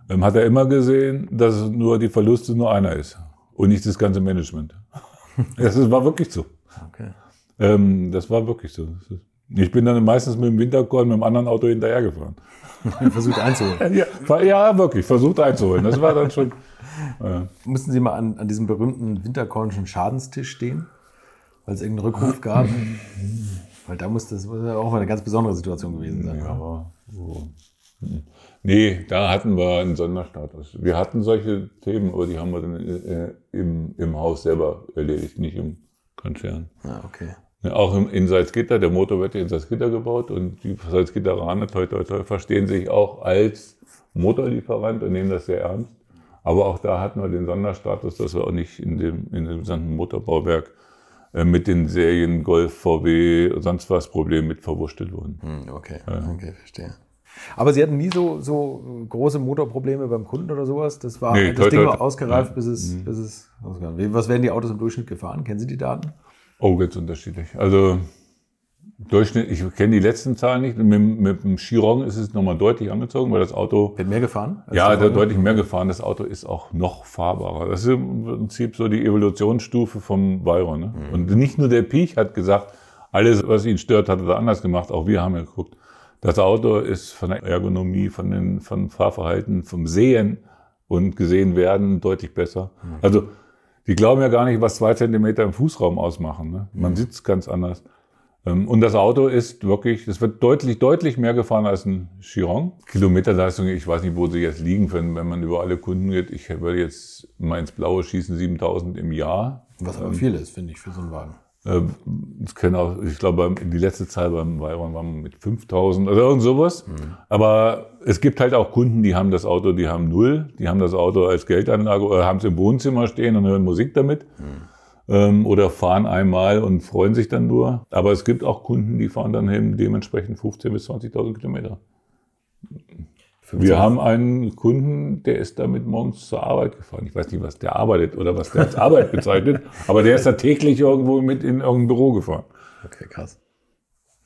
ähm, hat er immer gesehen, dass nur die Verluste nur einer ist und nicht das ganze Management. das war wirklich so. Okay. Ähm, das war wirklich so. Ich bin dann meistens mit dem Winterkorn mit einem anderen Auto hinterhergefahren. versucht einzuholen. Ja, ja, wirklich, versucht einzuholen. Das war dann schon. Äh. Mussten Sie mal an, an diesem berühmten Winterkornischen Schadenstisch stehen, weil es irgendeinen Rückruf gab? weil da muss das auch mal eine ganz besondere Situation gewesen sein. Ja, aber, oh. Nee, da hatten wir einen Sonderstatus. Wir hatten solche Themen, aber die haben wir dann äh, im, im Haus selber erledigt, nicht im Konzern. Ah, okay. Auch im, in Salzgitter, der Motor wird ja in Salzgitter gebaut und die Salzgitteraner, toi, toi, toi, verstehen sich auch als Motorlieferant und nehmen das sehr ernst. Aber auch da hatten wir den Sonderstatus, dass wir auch nicht in dem, in dem gesamten Motorbauwerk äh, mit den Serien Golf, VW, sonst was Problem mit verwurschtelt wurden. Hm, okay, okay, verstehe. Aber Sie hatten nie so, so große Motorprobleme beim Kunden oder sowas? Das war nee, das Ding war ausgereift, ja. bis es, mhm. bis es ausgereift Was werden die Autos im Durchschnitt gefahren? Kennen Sie die Daten? Oh, ganz unterschiedlich. Also Durchschnitt, ich kenne die letzten Zahlen nicht. Mit, mit dem Chiron ist es nochmal deutlich angezogen, weil das Auto. Wird mehr gefahren? Ja, der deutlich mehr gefahren. Das Auto ist auch noch fahrbarer. Das ist im Prinzip so die Evolutionsstufe vom Veyron. Ne? Mhm. Und nicht nur der Piech hat gesagt, alles, was ihn stört, hat er anders gemacht. Auch wir haben ja geguckt. Das Auto ist von der Ergonomie, von den von Fahrverhalten, vom Sehen und gesehen werden deutlich besser. Mhm. Also die glauben ja gar nicht, was zwei Zentimeter im Fußraum ausmachen. Ne? Man mhm. sitzt ganz anders. Ähm, und das Auto ist wirklich, es wird deutlich, deutlich mehr gefahren als ein Chiron. Kilometerleistung, ich weiß nicht, wo sie jetzt liegen, wenn, wenn man über alle Kunden geht. Ich würde jetzt mal ins Blaue schießen, 7000 im Jahr. Was aber ähm, viel ist, finde ich, für so einen Wagen. Das ähm, können auch, ich glaube, die letzte Zahl beim Bayern war mit 5000 oder irgend sowas. Mhm. Aber es gibt halt auch Kunden, die haben das Auto, die haben null, die haben das Auto als Geldanlage oder haben es im Wohnzimmer stehen und hören Musik damit. Mhm. Ähm, oder fahren einmal und freuen sich dann nur. Aber es gibt auch Kunden, die fahren dann eben dementsprechend 15.000 bis 20.000 Kilometer. Wir haben einen Kunden, der ist damit morgens zur Arbeit gefahren. Ich weiß nicht, was der arbeitet oder was der als Arbeit bezeichnet, aber der ist da täglich irgendwo mit in irgendein Büro gefahren. Okay, krass.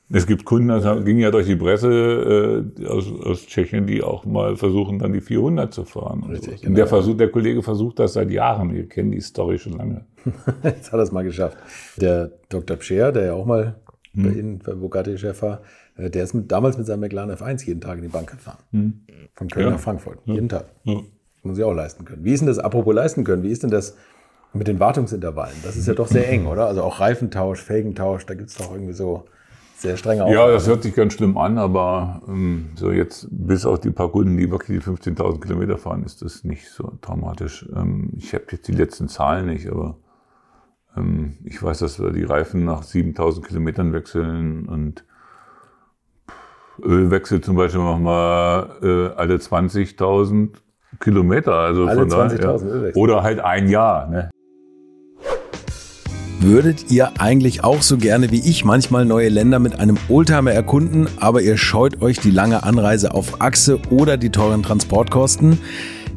Es gibt Kunden, das ging ja durch die Presse äh, aus, aus Tschechien, die auch mal versuchen, dann die 400 zu fahren. Richtig, genau. der, Versuch, der Kollege versucht das seit Jahren. Wir kennen die Story schon lange. Jetzt hat er es mal geschafft. Der Dr. Pscher, der ja auch mal hm. bei Ihnen, bei Bugatti-Chef war, der ist mit, damals mit seinem McLaren F1 jeden Tag in die Bank gefahren. Hm. Von Köln ja. nach Frankfurt. Ja. Jeden Tag. Ja. Muss ich auch leisten können. Wie ist denn das, apropos leisten können, wie ist denn das mit den Wartungsintervallen? Das ist ja doch sehr eng, oder? Also auch Reifentausch, Felgentausch, da gibt es doch irgendwie so sehr strenge Aufgaben. Ja, das hört sich ganz schlimm an, aber ähm, so jetzt bis auf die paar Kunden, die wirklich die 15.000 Kilometer fahren, ist das nicht so dramatisch. Ähm, ich habe jetzt die letzten Zahlen nicht, aber ähm, ich weiß, dass wir die Reifen nach 7.000 Kilometern wechseln und Ölwechsel zum Beispiel machen wir äh, alle 20.000 Kilometer. Also alle 20.000 ja. Ölwechsel. Oder halt ein Jahr. Ne? Würdet ihr eigentlich auch so gerne wie ich manchmal neue Länder mit einem Oldtimer erkunden, aber ihr scheut euch die lange Anreise auf Achse oder die teuren Transportkosten?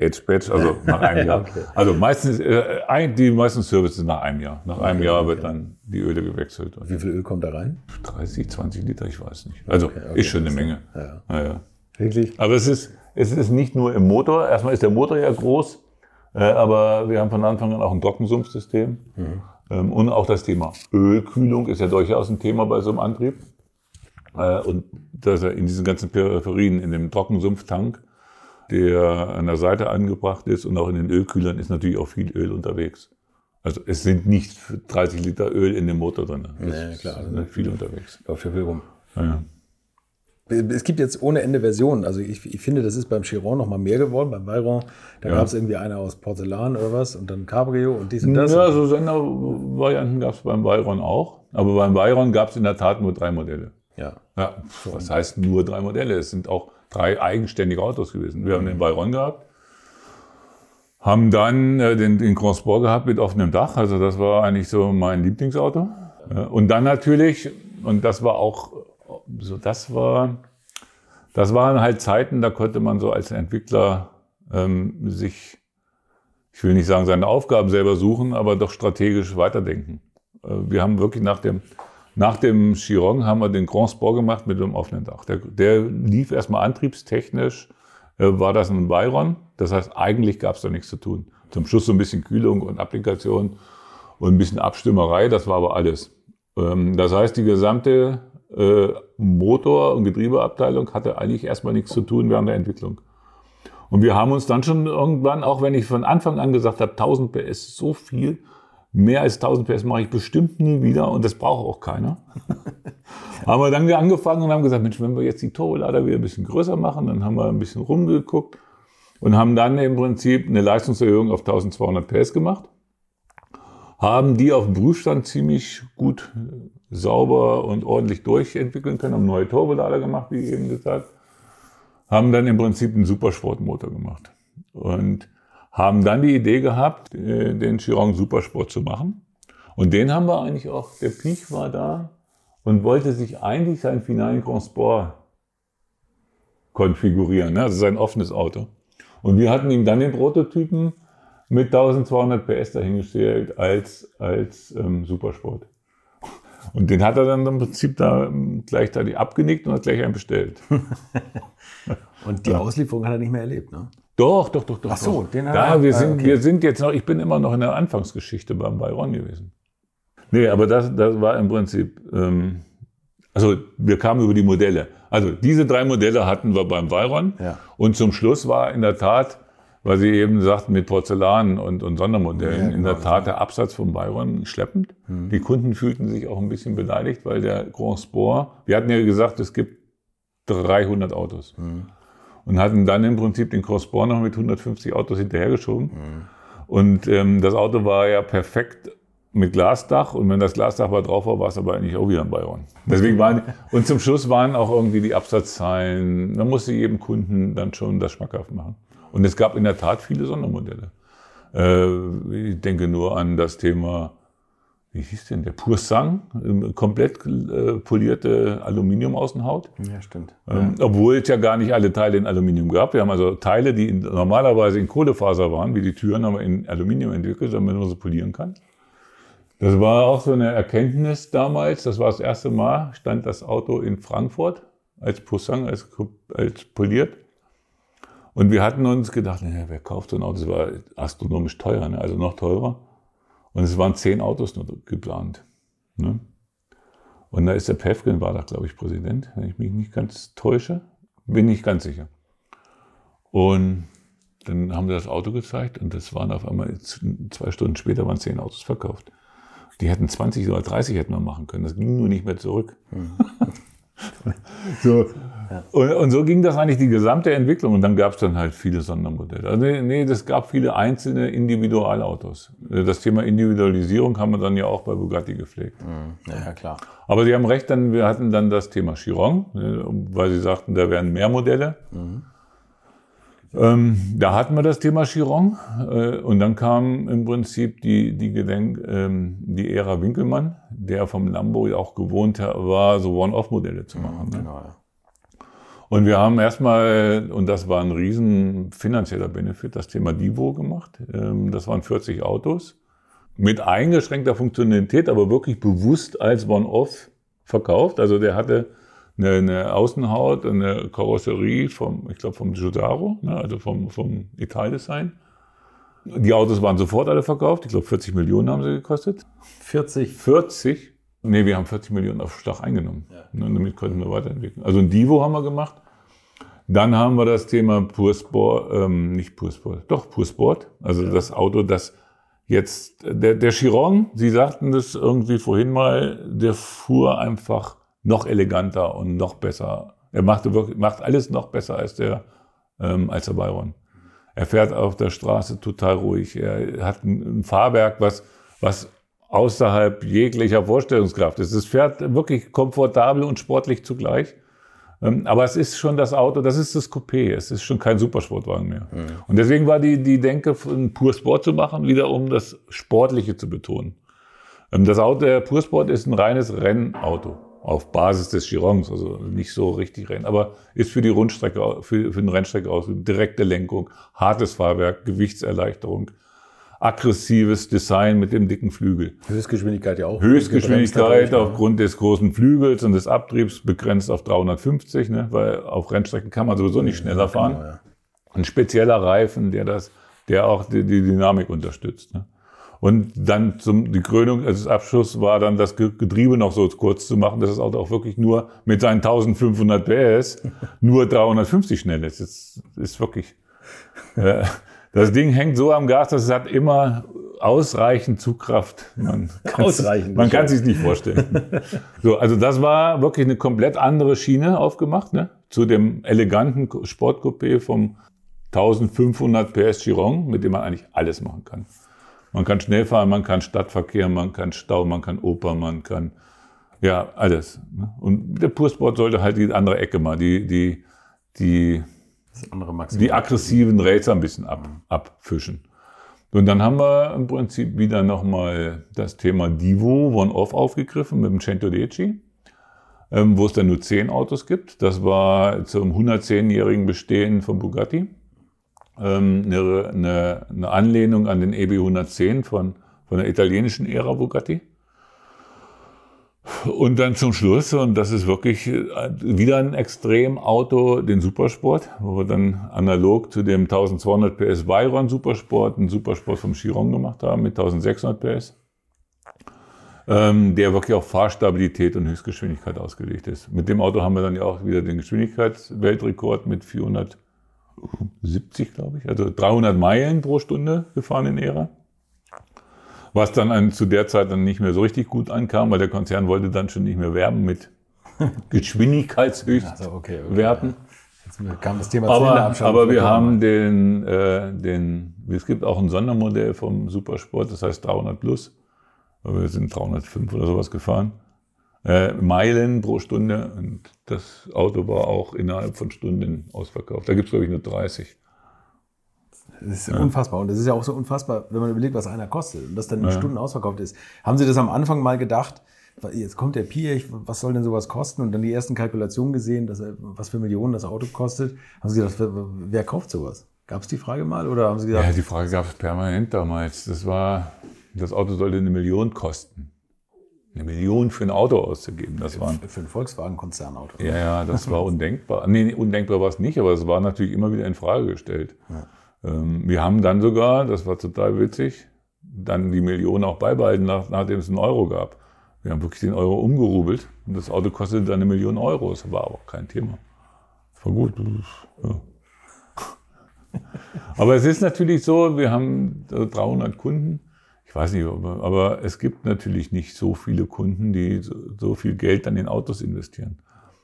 Age Badge, also nach einem Jahr. okay. Also meistens, äh, die meisten Services nach einem Jahr. Nach einem okay, Jahr wird dann die Öle gewechselt. Wie viel Öl kommt da rein? 30, 20 Liter, ich weiß nicht. Also okay, ist schon eine Menge. Ja. Ja, Wirklich? Aber es ist, es ist nicht nur im Motor. Erstmal ist der Motor ja groß, äh, aber wir haben von Anfang an auch ein Trockensumpfsystem. Mhm. Ähm, und auch das Thema Ölkühlung ist ja durchaus ein Thema bei so einem Antrieb. Äh, und dass er in diesen ganzen Peripherien, in dem Trockensumpftank, der an der Seite angebracht ist und auch in den Ölkühlern ist natürlich auch viel Öl unterwegs. Also es sind nicht 30 Liter Öl in dem Motor drin. Ja, klar. Also viel unterwegs. Läuft ja viel rum. Ja. Es gibt jetzt ohne Ende Versionen. Also ich, ich finde, das ist beim Chiron noch mal mehr geworden. Beim Veyron, da ja. gab es irgendwie eine aus Porzellan oder was und dann Cabrio und dies und das. Ja, so Sendervarianten gab es beim Veyron auch. Aber beim Veyron gab es in der Tat nur drei Modelle. Ja. ja. Was heißt nur drei Modelle? Es sind auch drei eigenständige Autos gewesen. Wir haben den Bayron gehabt, haben dann äh, den, den Grand Sport gehabt mit offenem Dach. Also das war eigentlich so mein Lieblingsauto. Und dann natürlich, und das war auch so, das war, das waren halt Zeiten, da konnte man so als Entwickler ähm, sich, ich will nicht sagen, seine Aufgaben selber suchen, aber doch strategisch weiterdenken. Äh, wir haben wirklich nach dem nach dem Chiron haben wir den Grand Sport gemacht mit dem offenen Dach. Der, der lief erstmal antriebstechnisch, äh, war das ein Byron. Das heißt, eigentlich gab es da nichts zu tun. Zum Schluss so ein bisschen Kühlung und Applikation und ein bisschen Abstimmerei, das war aber alles. Ähm, das heißt, die gesamte äh, Motor- und Getriebeabteilung hatte eigentlich erstmal nichts zu tun während der Entwicklung. Und wir haben uns dann schon irgendwann, auch wenn ich von Anfang an gesagt habe, 1000 PS so viel, mehr als 1000 PS mache ich bestimmt nie wieder und das braucht auch keiner. haben wir dann angefangen und haben gesagt, Mensch, wenn wir jetzt die Turbolader wieder ein bisschen größer machen, dann haben wir ein bisschen rumgeguckt und haben dann im Prinzip eine Leistungserhöhung auf 1200 PS gemacht. Haben die auf dem Prüfstand ziemlich gut sauber und ordentlich durchentwickeln können, haben neue Turbolader gemacht, wie eben gesagt. Haben dann im Prinzip einen Supersportmotor gemacht. Und haben dann die Idee gehabt, äh, den Chiron Supersport zu machen. Und den haben wir eigentlich auch, der Piech war da und wollte sich eigentlich seinen finalen Grand Sport konfigurieren, ne? also sein offenes Auto. Und wir hatten ihm dann den Prototypen mit 1200 PS dahingestellt als, als ähm, Supersport. Und den hat er dann im Prinzip da ähm, gleichzeitig abgenickt und hat gleich einen bestellt. und die Auslieferung hat er nicht mehr erlebt, ne? Doch, doch, doch, doch. Ach so, doch. den da, wir sind, okay. wir sind jetzt noch, ich bin immer noch in der Anfangsgeschichte beim Bayron gewesen. Nee, aber das, das war im Prinzip, ähm, also wir kamen über die Modelle. Also diese drei Modelle hatten wir beim Bayron. Ja. Und zum Schluss war in der Tat, weil Sie eben sagten, mit Porzellan und, und Sondermodellen, ja, genau. in der genau. Tat der Absatz von Bayron schleppend. Mhm. Die Kunden fühlten sich auch ein bisschen beleidigt, weil der Grand Sport, wir hatten ja gesagt, es gibt 300 Autos. Mhm und hatten dann im Prinzip den Crossbore noch mit 150 Autos hinterhergeschoben. Mhm. Und ähm, das Auto war ja perfekt mit Glasdach und wenn das Glasdach mal drauf war, war es aber eigentlich auch wieder ein Bayern. Deswegen waren, und zum Schluss waren auch irgendwie die Absatzzahlen, man musste jedem Kunden dann schon das schmackhaft machen. Und es gab in der Tat viele Sondermodelle. Äh, ich denke nur an das Thema wie hieß denn der? Pur Sang, ähm, komplett äh, polierte Aluminium-Außenhaut. Ja, stimmt. Ähm, ja. Obwohl es ja gar nicht alle Teile in Aluminium gab. Wir haben also Teile, die in, normalerweise in Kohlefaser waren, wie die Türen, haben wir in Aluminium entwickelt, damit man sie polieren kann. Das war auch so eine Erkenntnis damals. Das war das erste Mal, stand das Auto in Frankfurt als Poussang, als, als poliert. Und wir hatten uns gedacht, naja, wer kauft so ein Auto? Das war astronomisch teuer, ne? also noch teurer. Und es waren zehn Autos nur geplant. Ne? Und da ist der Pevkin, war da, glaube ich, Präsident, wenn ich mich nicht ganz täusche. Bin nicht ganz sicher. Und dann haben wir das Auto gezeigt und das waren auf einmal, zwei Stunden später waren zehn Autos verkauft. Die hätten 20 oder 30 hätten wir machen können. Das ging nur nicht mehr zurück. Mhm. so, und, und, so ging das eigentlich die gesamte Entwicklung. Und dann gab es dann halt viele Sondermodelle. Also nee, nee, das gab viele einzelne Individualautos. Das Thema Individualisierung haben wir dann ja auch bei Bugatti gepflegt. Mhm. Ja, klar. Aber Sie haben recht, dann, wir hatten dann das Thema Chiron, weil Sie sagten, da wären mehr Modelle. Mhm. Ähm, da hatten wir das Thema Chiron äh, und dann kam im Prinzip die, die, Gedenk, ähm, die Ära Winkelmann, der vom Lambo auch gewohnt war, so One-Off-Modelle zu machen. Ne? Genau, ja. Und wir haben erstmal, und das war ein riesen finanzieller Benefit, das Thema Divo gemacht. Ähm, das waren 40 Autos mit eingeschränkter Funktionalität, aber wirklich bewusst als One-Off verkauft. Also der hatte eine, eine Außenhaut, eine Karosserie vom, ich glaube, vom Giugiaro, ne, also vom, vom Italdesign. Die Autos waren sofort alle verkauft. Ich glaube, 40 Millionen haben sie gekostet. 40? 40. Nee, wir haben 40 Millionen auf Stach eingenommen. Ja. Ne, damit konnten wir weiterentwickeln. Also ein Divo haben wir gemacht. Dann haben wir das Thema Pur Sport, ähm, nicht Pur Sport, doch Pur Sport. Also ja. das Auto, das jetzt, der, der Chiron, Sie sagten das irgendwie vorhin mal, der fuhr einfach noch eleganter und noch besser. Er machte wirklich, macht alles noch besser als der, ähm, als der Byron. Er fährt auf der Straße total ruhig. Er hat ein, ein Fahrwerk, was, was außerhalb jeglicher Vorstellungskraft ist. Es fährt wirklich komfortabel und sportlich zugleich. Ähm, aber es ist schon das Auto, das ist das Coupé, es ist schon kein Supersportwagen mehr. Mhm. Und deswegen war die, die Denke, einen Pur Sport zu machen, wieder um das Sportliche zu betonen. Ähm, das Auto, der Pur Sport ist ein reines Rennauto auf Basis des Girons, also nicht so richtig Rennen, aber ist für die Rundstrecke, für, für den Rennstrecke aus, direkte Lenkung, hartes Fahrwerk, Gewichtserleichterung, aggressives Design mit dem dicken Flügel. Höchstgeschwindigkeit ja auch. Höchstgeschwindigkeit aufgrund des großen Flügels und des Abtriebs begrenzt auf 350, ne, weil auf Rennstrecken kann man sowieso nicht schneller genau, fahren. Genau, ja. Ein spezieller Reifen, der das, der auch die, die Dynamik unterstützt. Ne. Und dann zum, die Krönung, also das Abschluss war dann das Getriebe noch so kurz zu machen, dass das Auto auch wirklich nur mit seinen 1500 PS nur 350 schnell ist. Das ist wirklich, äh, das Ding hängt so am Gas, dass es hat immer ausreichend Zugkraft. Man Ausreichend, Man kann ja. sich nicht vorstellen. so, also das war wirklich eine komplett andere Schiene aufgemacht, ne? Zu dem eleganten Sportcoupé vom 1500 PS Chiron, mit dem man eigentlich alles machen kann. Man kann schnell fahren, man kann Stadtverkehr, man kann Stau, man kann Oper, man kann ja alles. Ne? Und der Pursport sollte halt die andere Ecke mal, die die die die aggressiven Racer ein bisschen ab, abfischen. Und dann haben wir im Prinzip wieder nochmal das Thema Divo One-Off aufgegriffen mit dem Centodeci, ähm, wo es dann nur 10 Autos gibt. Das war zum 110-jährigen Bestehen von Bugatti. Ähm, eine, eine, eine Anlehnung an den EB 110 von, von der italienischen Ära Bugatti. Und dann zum Schluss, und das ist wirklich äh, wieder ein Extremauto, den Supersport, wo wir dann analog zu dem 1200 PS Veyron Supersport einen Supersport vom Chiron gemacht haben mit 1600 PS, ähm, der wirklich auf Fahrstabilität und Höchstgeschwindigkeit ausgelegt ist. Mit dem Auto haben wir dann ja auch wieder den Geschwindigkeitsweltrekord mit 470, glaube ich, also 300 Meilen pro Stunde gefahren in Ära. Was dann an, zu der Zeit dann nicht mehr so richtig gut ankam, weil der Konzern wollte dann schon nicht mehr werben mit Geschwindigkeitshöchstwerten. Also, okay, okay. Jetzt kam das Thema Aber, aber wir haben den, äh, den, es gibt auch ein Sondermodell vom Supersport, das heißt 300 plus. Wir sind 305 oder sowas gefahren. Äh, Meilen pro Stunde und das Auto war auch innerhalb von Stunden ausverkauft. Da gibt es, glaube ich, nur 30. Das ist unfassbar. Und das ist ja auch so unfassbar, wenn man überlegt, was einer kostet und das dann in Stunden ausverkauft ist. Haben Sie das am Anfang mal gedacht, jetzt kommt der Piech, was soll denn sowas kosten? Und dann die ersten Kalkulationen gesehen, dass, was für Millionen das Auto kostet. Haben Sie gedacht, wer, kauft sowas? Gab es die Frage mal? Oder haben Sie Ja, gesagt, die Frage gab es permanent damals. Das war, das Auto sollte eine Million kosten. Eine Million für ein Auto auszugeben, das waren für ein Volkswagen-Konzernauto? Ja, ja, das war undenkbar. Nee, undenkbar war es nicht, aber es war natürlich immer wieder in Frage gestellt. Ähm, wir haben dann sogar, das war total witzig, dann die Million auch beibehalten, nach, nachdem es einen Euro gab. Wir haben wirklich den Euro umgerubelt und das Auto kostete dann eine Million Euro. Das war aber auch kein Thema. Das war gut. Ja. Aber es ist natürlich so, wir haben so 300 Kunden. Ich weiß nicht, aber, es gibt natürlich nicht so viele Kunden, die so, viel Geld dann in Autos investieren.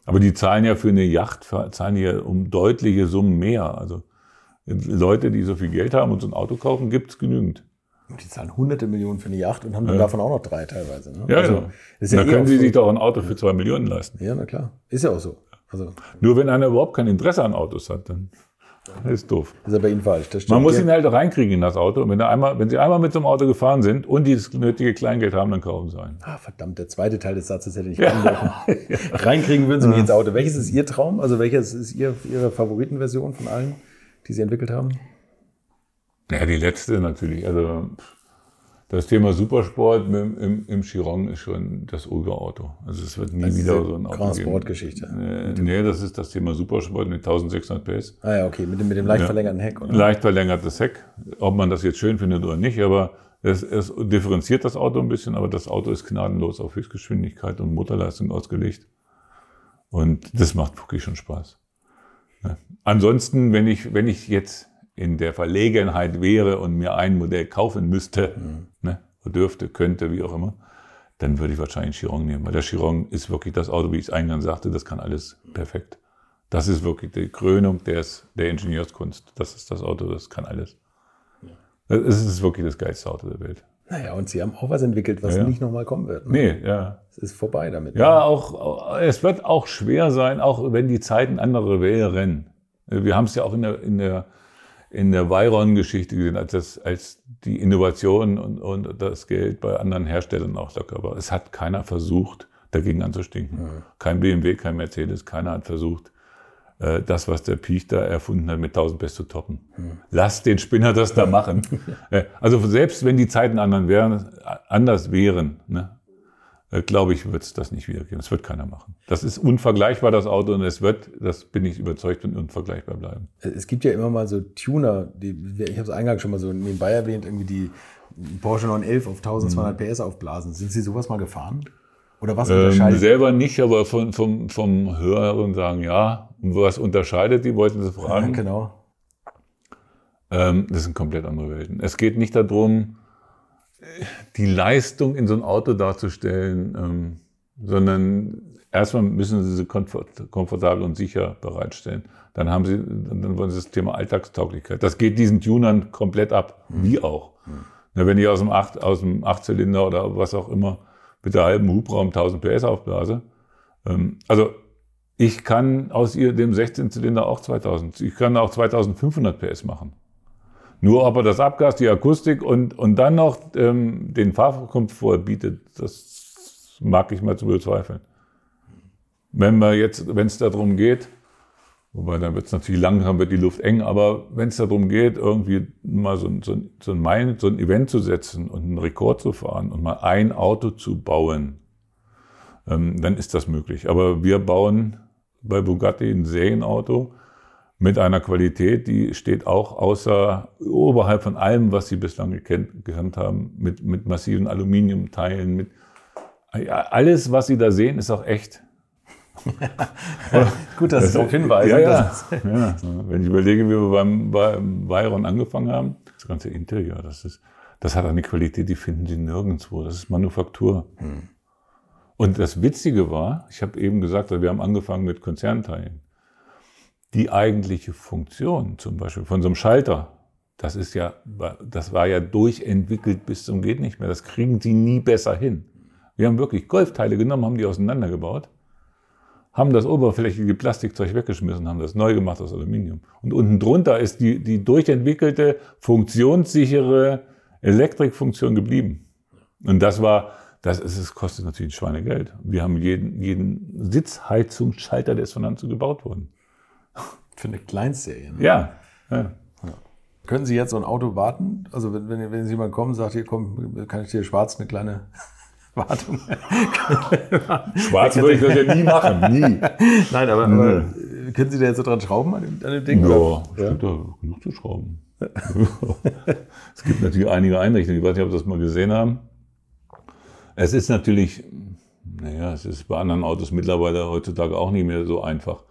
Aber die zahlen ja für eine Yacht, zahlen ja um deutliche Summen mehr. Also Leute, die so viel Geld haben und so ein Auto kaufen, gibt es genügend. Die zahlen hunderte Millionen für eine Yacht und haben dann davon auch noch drei teilweise. Ne? Ja, also, ja. Ja da eh können sie so- sich doch ein Auto für zwei Millionen leisten. Ja, na klar. Ist ja auch so. Also, Nur wenn einer überhaupt kein Interesse an Autos hat, dann ist doof. ist ja bei Ihnen falsch. Das. Man muss Ja. ihn halt reinkriegen in das Auto. Und wenn, er einmal, wenn sie einmal mit so einem Auto gefahren sind und dieses nötige Kleingeld haben, dann kaufen sie einen. Ah, verdammt, der zweite Teil des Satzes hätte ich kommen dürfen. Reinkriegen würden Sie nicht ins Auto. Welches ist Ihr Traum? Also welches ist Ihr, Ihre Favoritenversion von allen, die Sie entwickelt haben? Ja, die letzte natürlich. Also das Thema Supersport im, im, im Chiron ist schon das Urauto. Also es wird nie Das wieder so ein Auto Grand. Sport-Geschichte. Äh, nee, das ist das Thema Supersport mit 1600 PS. Ah ja, okay, mit dem, mit dem leicht Ja. verlängerten Heck, oder? Leicht verlängertes Heck. Ob man das jetzt schön findet oder nicht, aber es, es differenziert das Auto ein bisschen, aber das Auto ist gnadenlos auf Höchstgeschwindigkeit und Motorleistung ausgelegt. Und das macht wirklich schon Spaß. Ja. Ansonsten, wenn ich, wenn ich jetzt in der Verlegenheit wäre und mir ein Modell kaufen müsste, ne, dürfte, könnte, wie auch immer, dann würde ich wahrscheinlich Chiron nehmen, weil der Chiron ist wirklich das Auto, wie ich es eingangs sagte, das kann alles perfekt. Das ist wirklich die Krönung des, der Ingenieurskunst. Das ist das Auto, das kann alles. Es ist wirklich das geilste Auto der Welt. Naja, und Sie haben auch was entwickelt, was Ja, ja. nicht nochmal kommen wird. Ne? Nee, ja. Es ist vorbei damit. Ja, auch, es wird auch schwer sein, auch wenn die Zeiten andere wären. Wir haben es ja auch in der, in der, in der Veyron-Geschichte gesehen, als, das, als die Innovation und, und das Geld bei anderen Herstellern auch locker war. Es hat keiner versucht, dagegen anzustinken. Kein BMW, kein Mercedes, keiner hat versucht, äh, das, was der Piech da erfunden hat, mit 1000 PS zu toppen. Lass den Spinner das da machen. Äh, also selbst wenn die Zeiten anderen wären, anders wären, ne, äh, glaube ich, wird es das nicht wiedergeben. Das wird keiner machen. Das ist unvergleichbar, das Auto, und es wird, das bin ich überzeugt, und unvergleichbar bleiben. Es gibt ja immer mal so Tuner, die, ich habe es eingangs schon mal so nebenbei erwähnt, irgendwie die Porsche 911 auf 1200 PS aufblasen. Sind Sie sowas mal gefahren? Oder was Ähm, unterscheidet selber nicht, aber von, vom, vom Hören sagen, ja. Und was unterscheidet die, wollten Sie Ja, fragen? genau. Ähm, das sind komplett andere Welten. Es geht nicht darum, die Leistung in so ein Auto darzustellen, ähm, sondern erstmal müssen sie sie komfort, komfortabel und sicher bereitstellen. Dann haben sie, dann wollen sie das Thema Alltagstauglichkeit. Das geht diesen Tunern komplett ab, mhm. wie auch. Mhm. Na, wenn ich aus dem, Acht, aus dem Achtzylinder oder was auch immer mit der halben Hubraum 1000 PS aufblase, ähm, also ich kann aus ihr dem 16-Zylinder auch 2000, ich kann auch 2500 PS machen. Nur ob er das Abgas, die Akustik und, und dann noch ähm, den Fahrkomfort bietet, das mag ich mal zu bezweifeln. Wenn wir jetzt, wenn es darum geht, wobei dann wird es natürlich langsam, wird die Luft eng, aber wenn es darum geht, irgendwie mal so, so, so, ein so ein Event zu setzen und einen Rekord zu fahren und mal ein Auto zu bauen, ähm, dann ist das möglich. Aber wir bauen bei Bugatti ein Serienauto mit einer Qualität, die steht auch außer, oberhalb von allem, was Sie bislang gekannt, gekannt haben, mit, mit massiven Aluminiumteilen, mit, alles, was Sie da sehen, ist auch echt. Gut, dass Sie darauf hinweisen. Ja, ja. ja, Wenn ich überlege, wie wir beim, beim Bayron angefangen haben, das ganze Interieur, das, ist, das hat eine Qualität, die finden Sie nirgendwo. Das ist Manufaktur. Hm. Und das Witzige war, ich habe eben gesagt, wir haben angefangen mit Konzernteilen. Die eigentliche Funktion, zum Beispiel von so einem Schalter, das ist ja, das war ja durchentwickelt bis zum geht nicht mehr. Das kriegen Sie nie besser hin. Wir haben wirklich Golfteile genommen, haben die auseinandergebaut haben das oberflächige Plastikzeug weggeschmissen, haben das neu gemacht aus Aluminium. Und unten drunter ist die, die durchentwickelte, funktionssichere Elektrikfunktion geblieben. Und das war, das ist, es kostet natürlich Schweinegeld. Wir haben jeden, jeden Sitzheizungsschalter, der ist von Hand zu gebaut worden. Für eine Kleinstserie. Ne? Ja, ja. Können Sie jetzt so ein Auto warten? Also wenn, wenn, wenn jemand kommt und sagt, hier komm, kann ich dir schwarz eine kleine Wartung. Schwarz würde ich das ja nie machen, nie. Nein, aber, aber können Sie da jetzt so dran schrauben an dem, an dem Ding? Ja, es ja. gibt da genug zu schrauben. es gibt natürlich einige Einrichtungen, ich weiß nicht, ob Sie das mal gesehen haben. Es ist natürlich, naja, es ist bei anderen Autos mittlerweile heutzutage auch nicht mehr so einfach.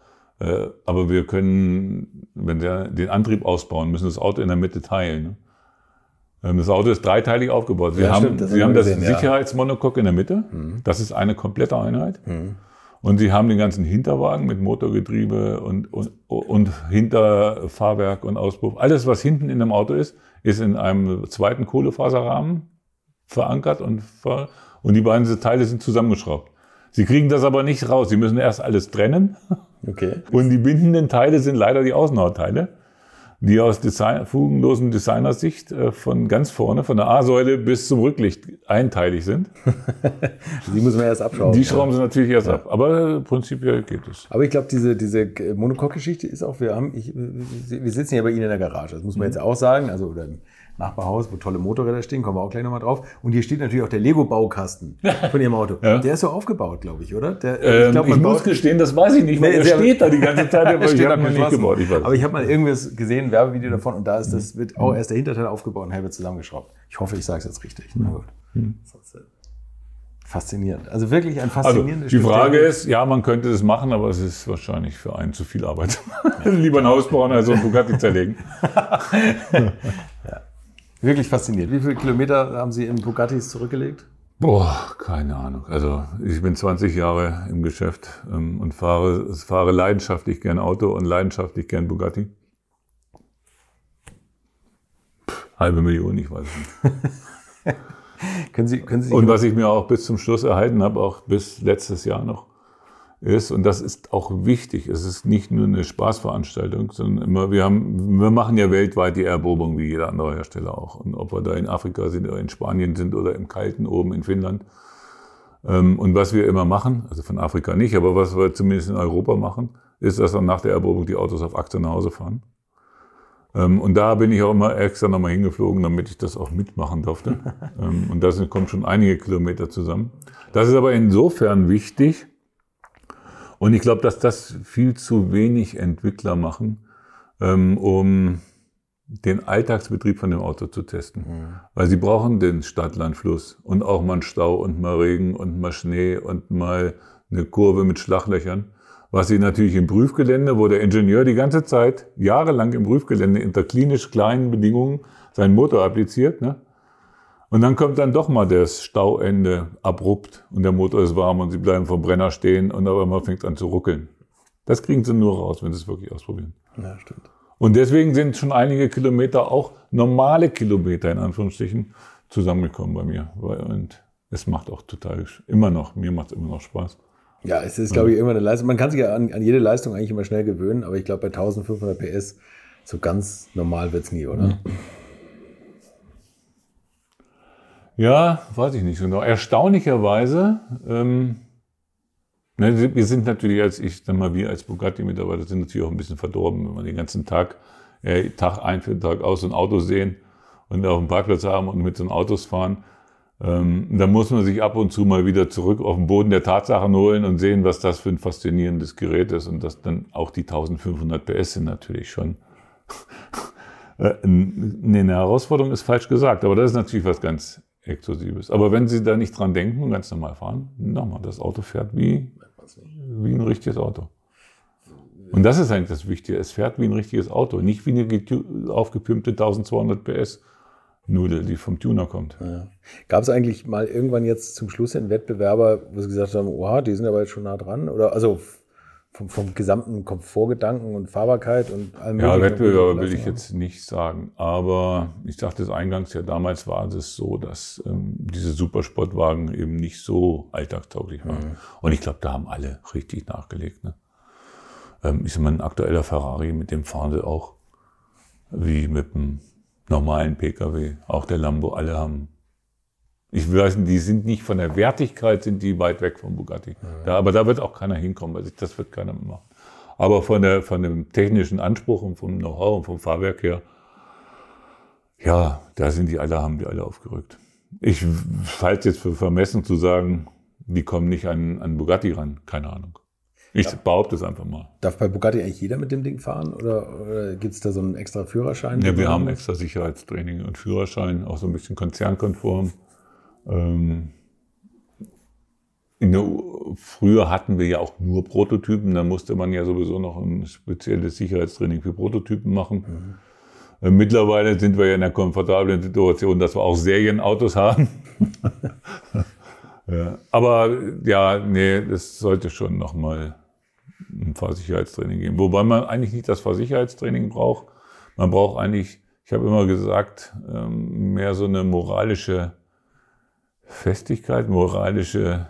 Äh, aber wir können, wenn wir den Antrieb ausbauen, müssen das Auto in der Mitte teilen. Ne? Ähm, das Auto ist dreiteilig aufgebaut. Wir ja, haben, stimmt, Sie haben das gesehen, Sicherheitsmonocoque in der Mitte. Mhm. Das ist eine komplette Einheit. Mhm. Und Sie haben den ganzen Hinterwagen mit Motorgetriebe und, und, und Hinterfahrwerk und Auspuff. Alles, was hinten in dem Auto ist, ist in einem zweiten Kohlefaserrahmen verankert und, und die beiden Teile sind zusammengeschraubt. Sie kriegen das aber nicht raus. Sie müssen erst alles trennen. Okay. Und die bindenden Teile sind leider die Außenhautteile die aus Design, fugenlosen Designersicht äh, von ganz vorne, von der A-Säule bis zum Rücklicht einteilig sind. die muss man erst abschrauben. Die schrauben sie natürlich erst ja. ab, aber prinzipiell geht es. Aber ich glaube, diese, diese Monocoque-Geschichte ist auch, wir haben, ich, wir sitzen ja bei Ihnen in der Garage, das muss man mhm. jetzt auch sagen, also oder Nachbarhaus, wo tolle Motorräder stehen, kommen wir auch gleich nochmal drauf. Und hier steht natürlich auch der Lego-Baukasten von Ihrem Auto. Ja. Der ist so aufgebaut, glaube ich, oder? Der, ähm, ich, glaub, ich muss gestehen, das weiß ich nicht, weil nee, der steht da die ganze Zeit, aber ich habe nicht gebaut. Ich aber ich habe mal irgendwas gesehen, ein Werbevideo davon, und da ist das, wird auch erst der Hinterteil aufgebaut und halb zusammengeschraubt. Ich hoffe, ich sage es jetzt richtig. Na gut. Hm. Faszinierend. Also wirklich ein faszinierendes also, Die Frage ist, ja, man könnte das machen, aber es ist wahrscheinlich für einen zu viel Arbeit. Lieber ein Haus bauen als so ein Bugatti zerlegen. ja. Wirklich fasziniert. Wie viele Kilometer haben Sie in Bugattis zurückgelegt? Boah, keine Ahnung. Also ich bin 20 Jahre im Geschäft ähm, und fahre, fahre leidenschaftlich gern Auto und leidenschaftlich gern Bugatti. Pff, halbe Million, ich weiß nicht. können Sie, können Sie und was ich mir auch bis zum Schluss erhalten habe, auch bis letztes Jahr noch, ist, und das ist auch wichtig, es ist nicht nur eine Spaßveranstaltung, sondern immer, wir haben, wir machen ja weltweit die Erprobung wie jeder andere Hersteller auch. Und ob wir da in Afrika sind oder in Spanien sind oder im Kalten oben in Finnland. Ähm, und was wir immer machen, also von Afrika nicht, aber was wir zumindest in Europa machen, ist, dass dann nach der Erprobung die Autos auf Achse nach Hause fahren. Ähm, und da bin ich auch immer extra nochmal hingeflogen, damit ich das auch mitmachen durfte. Ähm, und da kommen schon einige Kilometer zusammen. Das ist aber insofern wichtig, und ich glaube, dass das viel zu wenig Entwickler machen, ähm, um den Alltagsbetrieb von dem Auto zu testen. Mhm. Weil sie brauchen den Stadtlandfluss und auch mal einen Stau und mal Regen und mal Schnee und mal eine Kurve mit Schlaglöchern. Was sie natürlich im Prüfgelände, wo der Ingenieur die ganze Zeit, jahrelang im Prüfgelände unter klinisch kleinen Bedingungen seinen Motor appliziert, ne? Und dann kommt dann doch mal das Stauende abrupt und der Motor ist warm und sie bleiben vom Brenner stehen und aber man fängt an zu ruckeln. Das kriegen sie nur raus, wenn sie es wirklich ausprobieren. Ja, stimmt. Und deswegen sind schon einige Kilometer auch normale Kilometer in Anführungsstrichen zusammengekommen bei mir. Und es macht auch total, immer noch, mir macht es immer noch Spaß. Ja, es ist, glaube ich, immer eine Leistung. Man kann sich ja an, an jede Leistung eigentlich immer schnell gewöhnen, aber ich glaube, bei 1500 PS so ganz normal wird es nie, oder? Ja, weiß ich nicht so genau. Erstaunlicherweise, ähm, ne, wir sind natürlich als ich, dann mal wir als Bugatti-Mitarbeiter sind natürlich auch ein bisschen verdorben, wenn wir den ganzen Tag, äh, Tag ein für Tag aus ein Auto sehen und auf dem Parkplatz haben und mit so Autos fahren. Ähm, da muss man sich ab und zu mal wieder zurück auf den Boden der Tatsachen holen und sehen, was das für ein faszinierendes Gerät ist und dass dann auch die 1500 PS sind natürlich schon äh, eine Herausforderung ist falsch gesagt, aber das ist natürlich was ganz Exklusives. Aber wenn Sie da nicht dran denken und ganz normal fahren, nochmal, das Auto fährt wie, wie ein richtiges Auto. Und das ist eigentlich das Wichtige. Es fährt wie ein richtiges Auto, nicht wie eine aufgepimpte 1200 PS Nudel, die vom Tuner kommt. Ja. Gab es eigentlich mal irgendwann jetzt zum Schluss einen Wettbewerber, wo Sie gesagt haben, oha, die sind aber jetzt schon nah dran? Oder also vom, vom gesamten Komfortgedanken und Fahrbarkeit und allem Ja, Wettbewerber will ich jetzt nicht sagen. Aber ich sagte es eingangs ja, damals war es so, dass ähm, diese Supersportwagen eben nicht so alltagstauglich waren. Mhm. Und ich glaube, da haben alle richtig nachgelegt. Ne? Ähm, ich sag mal, ein aktueller Ferrari, mit dem fahren sie auch wie mit einem normalen Pkw. Auch der Lambo, alle haben ich weiß nicht, die sind nicht von der Wertigkeit, sind die weit weg vom Bugatti. Da, aber da wird auch keiner hinkommen, weil das wird keiner machen. Aber von, der, von dem technischen Anspruch und vom Know-how und vom Fahrwerk her, ja, da sind die alle, haben die alle aufgerückt. Ich halte jetzt für vermessen zu sagen, die kommen nicht an, an Bugatti ran. Keine Ahnung. Ich ja. behaupte es einfach mal. Darf bei Bugatti eigentlich jeder mit dem Ding fahren oder, oder gibt es da so einen extra Führerschein? Ja, wir haben extra Sicherheitstraining und Führerschein, auch so ein bisschen konzernkonform. Ähm, der, früher hatten wir ja auch nur Prototypen, da musste man ja sowieso noch ein spezielles Sicherheitstraining für Prototypen machen. Mhm. Äh, mittlerweile sind wir ja in der komfortablen Situation, dass wir auch Serienautos haben. ja. Aber ja, nee, das sollte schon nochmal ein Fahrsicherheitstraining geben. Wobei man eigentlich nicht das Fahrsicherheitstraining braucht. Man braucht eigentlich, ich habe immer gesagt, ähm, mehr so eine moralische Festigkeit, moralische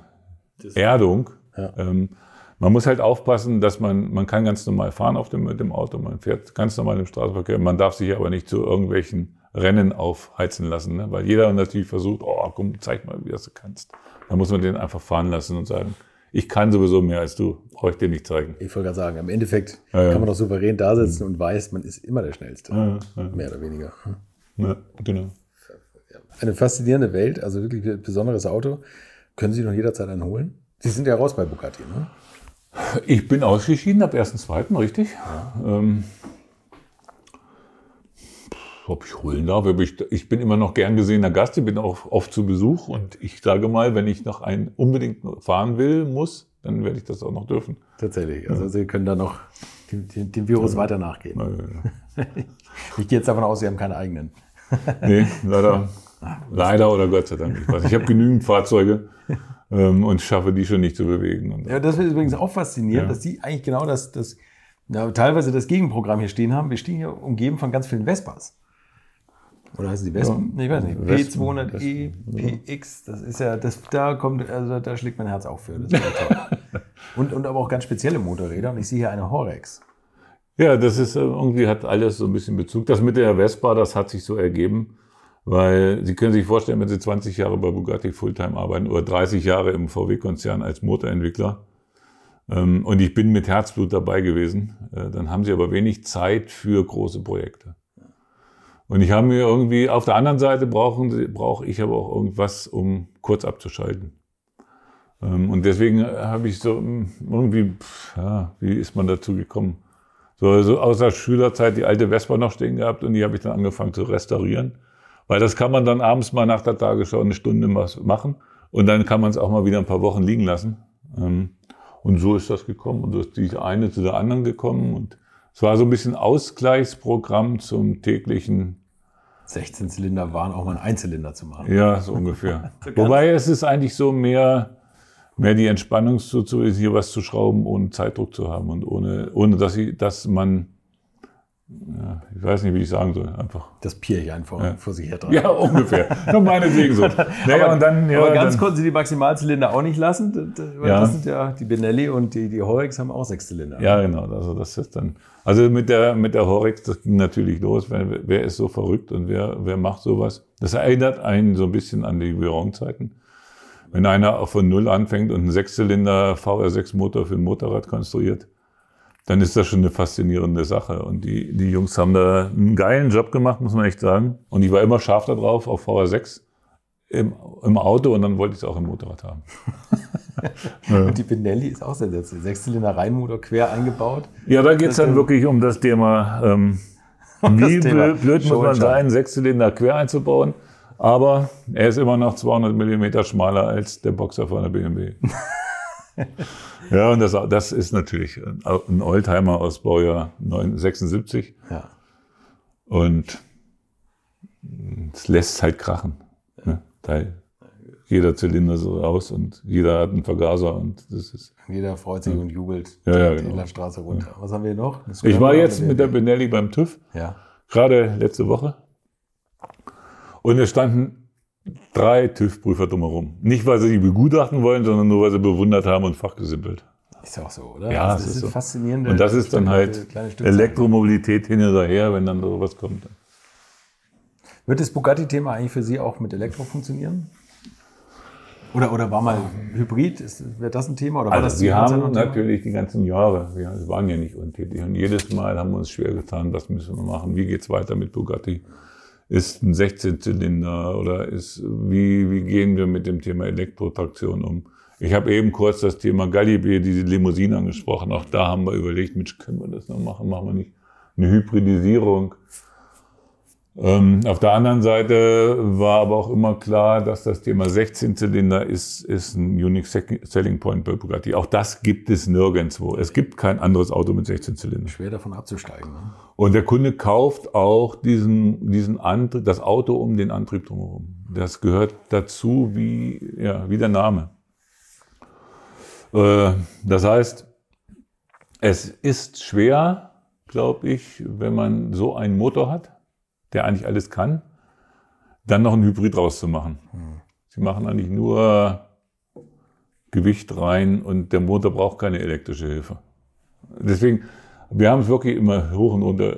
Erdung. Ja. Ähm, man muss halt aufpassen, dass man, man kann ganz normal fahren auf dem, mit dem Auto, man fährt ganz normal im Straßenverkehr, man darf sich aber nicht zu irgendwelchen Rennen aufheizen lassen, ne? weil jeder natürlich versucht, oh komm, zeig mal, wie das du kannst. Da muss man den einfach fahren lassen und sagen, ich kann sowieso mehr als du, brauche ich dir nicht zeigen. Ich wollte gerade sagen, im Endeffekt ja, ja. kann man doch souverän da sitzen und weiß, man ist immer der Schnellste. Mehr oder weniger. Ja, genau eine faszinierende Welt, also wirklich ein besonderes Auto. Können Sie noch jederzeit einen holen? Sie sind ja raus bei Bugatti, ne? Ich bin ausgeschieden ab 1.2., richtig. Ja. Ähm, ob ich holen darf. Ich, ich bin immer noch gern gesehener Gast, ich bin auch oft zu Besuch und ich sage mal, wenn ich noch einen unbedingt fahren will, muss, dann werde ich das auch noch dürfen. Tatsächlich. Also ja. Sie können da noch dem, dem, dem Virus ja. weiter nachgehen. Ja, ich gehe jetzt davon aus, Sie haben keine eigenen. nee, leider Leider oder Gott sei Dank. Ich, weiß. ich habe genügend Fahrzeuge ähm, und schaffe die schon nicht zu bewegen. ja, das ist übrigens auch faszinierend, ja. dass die eigentlich genau das, das ja, teilweise das Gegenprogramm hier stehen haben. Wir stehen hier umgeben von ganz vielen Vespas. Oder heißen die Vespen? Ja, ich weiß nicht. P200e, PX, das ist ja, das, da kommt, also da schlägt mein Herz auch für. und, und aber auch ganz spezielle Motorräder. Und ich sehe hier eine Horex. Ja, das ist äh, irgendwie hat alles so ein bisschen Bezug. Das mit der Vespa, das hat sich so ergeben. Weil Sie können sich vorstellen, wenn Sie 20 Jahre bei Bugatti Fulltime arbeiten oder 30 Jahre im VW-Konzern als Motorentwickler ähm, und ich bin mit Herzblut dabei gewesen, äh, dann haben Sie aber wenig Zeit für große Projekte. Und ich habe mir irgendwie, auf der anderen Seite brauche ich aber auch irgendwas, um kurz abzuschalten. Ähm, und deswegen habe ich so hm, irgendwie, ja, wie ist man dazu gekommen? So, so außer Schülerzeit die alte Vespa noch stehen gehabt und die habe ich dann angefangen zu restaurieren. Weil das kann man dann abends mal nach der Tagesschau eine Stunde machen und dann kann man es auch mal wieder ein paar Wochen liegen lassen. Ähm, und so ist das gekommen und so ist die eine zu der anderen gekommen und es war so ein bisschen Ausgleichsprogramm zum täglichen 16 Zylinder waren auch mal ein Einzylinder zu machen. Ja, so ungefähr. Wobei es ist eigentlich so mehr, mehr die Entspannung zu, zu hier was zu schrauben, ohne Zeitdruck zu haben und ohne, ohne dass, ich, dass man ja, ich weiß nicht, wie ich sagen soll. Einfach. Das Pier einfach ja. vor sich her dran. Ja, ungefähr. Nur meinetwegen so. Naja, aber, und dann, ja, aber ganz dann, konnten sie die Maximalzylinder auch nicht lassen. Weil ja. Das sind ja die Benelli und die, die Horex haben auch sechs Zylinder. Ja, genau. Also das ist dann. Also mit der, mit der Horex, das ging natürlich los. Wer, wer ist so verrückt und wer, wer macht sowas? Das erinnert einen so ein bisschen an die Viron-Zeiten. Wenn einer von Null anfängt und einen Sechszylinder VR6-Motor für ein Motorrad konstruiert, dann ist das schon eine faszinierende Sache. Und die, die Jungs haben da einen geilen Job gemacht, muss man echt sagen. Und ich war immer scharf darauf, auf VR6 im, im Auto und dann wollte ich es auch im Motorrad haben. und die Benelli ist auch sehr sensationell. Sechszylinder Reihenmotor quer eingebaut. Ja, da geht es dann wirklich um das Thema, ähm, um wie das Thema blöd muss man sein, Sechszylinder quer einzubauen. Aber er ist immer noch 200 Millimeter schmaler als der Boxer von der BMW. ja, und das, das ist natürlich ein Oldtimer aus Baujahr 76. Ja. Und es lässt halt krachen. Ne? Teil. Jeder Zylinder so raus und jeder hat einen Vergaser und das ist. Jeder freut sich ja. und jubelt ja, ja, die genau. Straße runter. Ja. Was haben wir noch? Ich war jetzt mit der Benelli beim TÜV. Ja. Gerade letzte Woche. Und es standen drei TÜV-Prüfer drumherum. Nicht, weil sie die begutachten wollen, sondern nur, weil sie bewundert haben und fachgesimpelt. Ist ja auch so, oder? Ja, also das, ist so. faszinierend. Und das ist dann halt Elektromobilität hin oder her, wenn dann sowas kommt. Wird das Bugatti-Thema eigentlich für Sie auch mit Elektro funktionieren? Oder, oder war mal Hybrid? Wäre das ein Thema? Oder war also das wir haben natürlich die ganzen Jahre, wir waren ja nicht untätig. Und jedes Mal haben wir uns schwer getan, was müssen wir machen, wie geht es weiter mit Bugatti? Ist ein 16-Zylinder oder ist, wie, wie gehen wir mit dem Thema Elektrotraktion um? Ich habe eben kurz das Thema Galibier, diese Limousine angesprochen. Auch da haben wir überlegt, Mensch, können wir das noch machen? Machen wir nicht eine Hybridisierung? Ähm, auf der anderen Seite war aber auch immer klar, dass das Thema 16-Zylinder ist, ist ein Unique Selling Point bei Bugatti. Auch das gibt es nirgendwo. Es gibt kein anderes Auto mit 16 Zylindern. Schwer davon abzusteigen. Ne? Und der Kunde kauft auch diesen, diesen Antrieb, das Auto um den Antrieb drumherum. Das gehört dazu wie, ja, wie der Name. Äh, das heißt, es ist schwer, glaube ich, wenn man so einen Motor hat der eigentlich alles kann, dann noch ein Hybrid rauszumachen. Hm. Sie machen eigentlich nur Gewicht rein und der Motor braucht keine elektrische Hilfe. Deswegen, wir haben es wirklich immer hoch und runter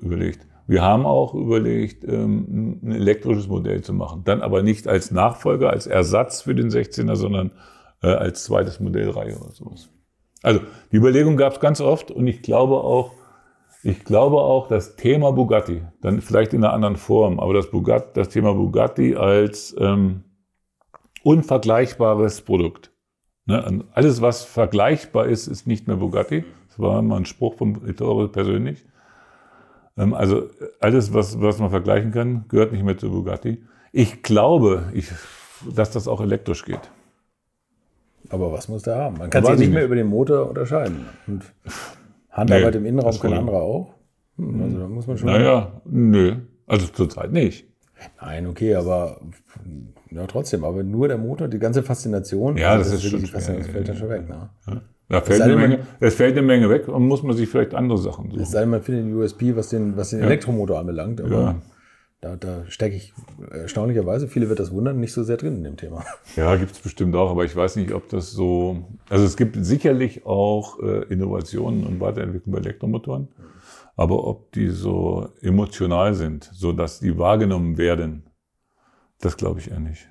überlegt. Wir haben auch überlegt, ähm, ein elektrisches Modell zu machen. Dann aber nicht als Nachfolger, als Ersatz für den 16er, sondern äh, als zweites Modellreihe oder sowas. Also die Überlegung gab es ganz oft und ich glaube auch, ich glaube auch, das Thema Bugatti, dann vielleicht in einer anderen Form, aber das, Bugatti, das Thema Bugatti als ähm, unvergleichbares Produkt. Ne? Alles, was vergleichbar ist, ist nicht mehr Bugatti. Das war mal ein Spruch von Ettore persönlich. Ähm, also alles, was, was man vergleichen kann, gehört nicht mehr zu Bugatti. Ich glaube, ich, dass das auch elektrisch geht. Aber was muss der haben? Man kann sich nicht mehr über den Motor unterscheiden. Und Handarbeit nee, im Innenraum können andere auch. Hm, also da muss man schon. Naja, nö. Also zurzeit nicht. Nein, okay, aber ja, trotzdem, aber nur der Motor, die ganze Faszination, ja, das, das ist schon schwer, das fällt dann schon weg. Ne? Ja. Da fällt eine Menge, es fällt eine Menge weg und muss man sich vielleicht andere Sachen suchen. Es sei denn, man findet den USP, was den, was den ja. Elektromotor anbelangt, aber ja. Da, da stecke ich erstaunlicherweise, viele wird das wundern, nicht so sehr drin in dem Thema. Ja, gibt es bestimmt auch, aber ich weiß nicht, ob das so, also es gibt sicherlich auch äh, Innovationen und Weiterentwicklung bei Elektromotoren. Aber ob die so emotional sind, so dass die wahrgenommen werden, das glaube ich eher nicht.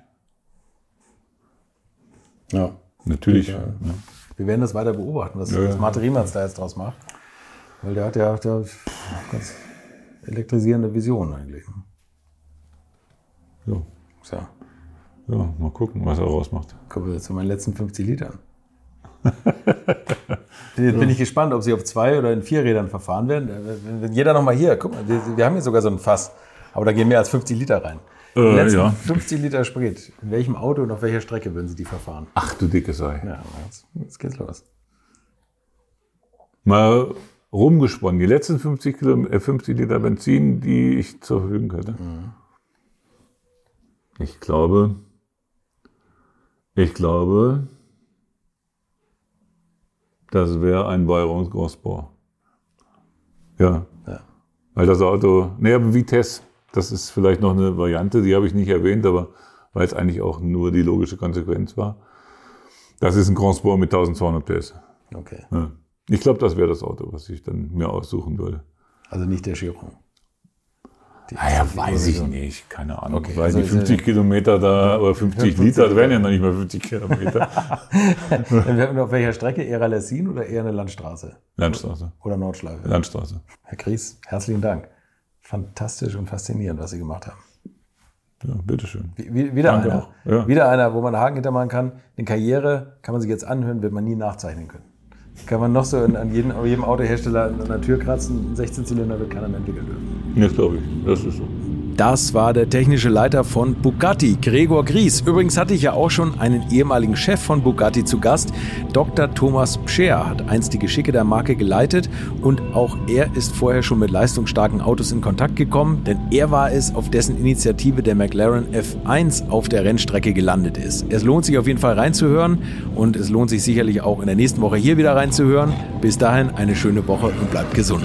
Ja. Natürlich. Ja. Ja. Wir werden das weiter beobachten, was, ja, was Martin Riemanns da jetzt draus macht. Weil der hat ja der ganz elektrisierende Vision eigentlich. Ja. Ja. Ja, mal gucken, was er rausmacht. Kommen wir zu meinen letzten 50 Litern. Jetzt bin ich gespannt, ob sie auf zwei oder in vier Rädern verfahren werden. Wenn jeder nochmal hier, guck mal, wir, wir, haben hier sogar so ein Fass, aber da gehen mehr als 50 Liter rein. Äh, letzten ja. 50 Liter Sprit. In welchem Auto und auf welcher Strecke würden Sie die verfahren? Ach du dicke Sei. Ja, jetzt, jetzt geht's los. Mal rumgesponnen. Die letzten 50, Kilo, äh, 50 Liter Benzin, die ich zur Verfügung hatte. Mhm. Ich glaube, ich glaube, das wäre ein Bayerons Großbohr. Ja. Ja. Weil das Auto, naja, Vitesse, das ist vielleicht noch eine Variante, die habe ich nicht erwähnt, aber weil es eigentlich auch nur die logische Konsequenz war. Das ist ein Grand Sport mit 1200 PS. Okay. Ja. Ich glaube, das wäre das Auto, was ich dann mir aussuchen würde. Also nicht der Chiron. Naja, weiß ich nicht, keine Ahnung. Okay, Weil also die ist 50 ja- Kilometer da, oder 50 Liter, das wären ja noch nicht mal 50 Kilometer. Auf welcher Strecke? Eher Ralessin oder eher eine Landstraße? Landstraße. Oder Nordschleife? Landstraße. Herr Gries, herzlichen Dank. Fantastisch und faszinierend, was Sie gemacht haben. Ja, bitteschön. Wie- wie- Wieder Danke einer. ja. Wieder einer, wo man einen Haken hintermachen kann. Eine Karriere kann man sich jetzt anhören, wird man nie nachzeichnen können. Kann man noch so in, an jedem, jedem Autohersteller an der Tür kratzen, ein 16-Zylinder wird keiner mehr entwickeln dürfen. Das glaube ich. Das ist so. Das war der technische Leiter von Bugatti, Gregor Gries. Übrigens hatte ich ja auch schon einen ehemaligen Chef von Bugatti zu Gast. Dr. Thomas Pscher hat einst die Geschicke der Marke geleitet und auch er ist vorher schon mit leistungsstarken Autos in Kontakt gekommen, denn er war es, auf dessen Initiative der McLaren F1 auf der Rennstrecke gelandet ist. Es lohnt sich auf jeden Fall reinzuhören und es lohnt sich sicherlich auch in der nächsten Woche hier wieder reinzuhören. Bis dahin eine schöne Woche und bleibt gesund.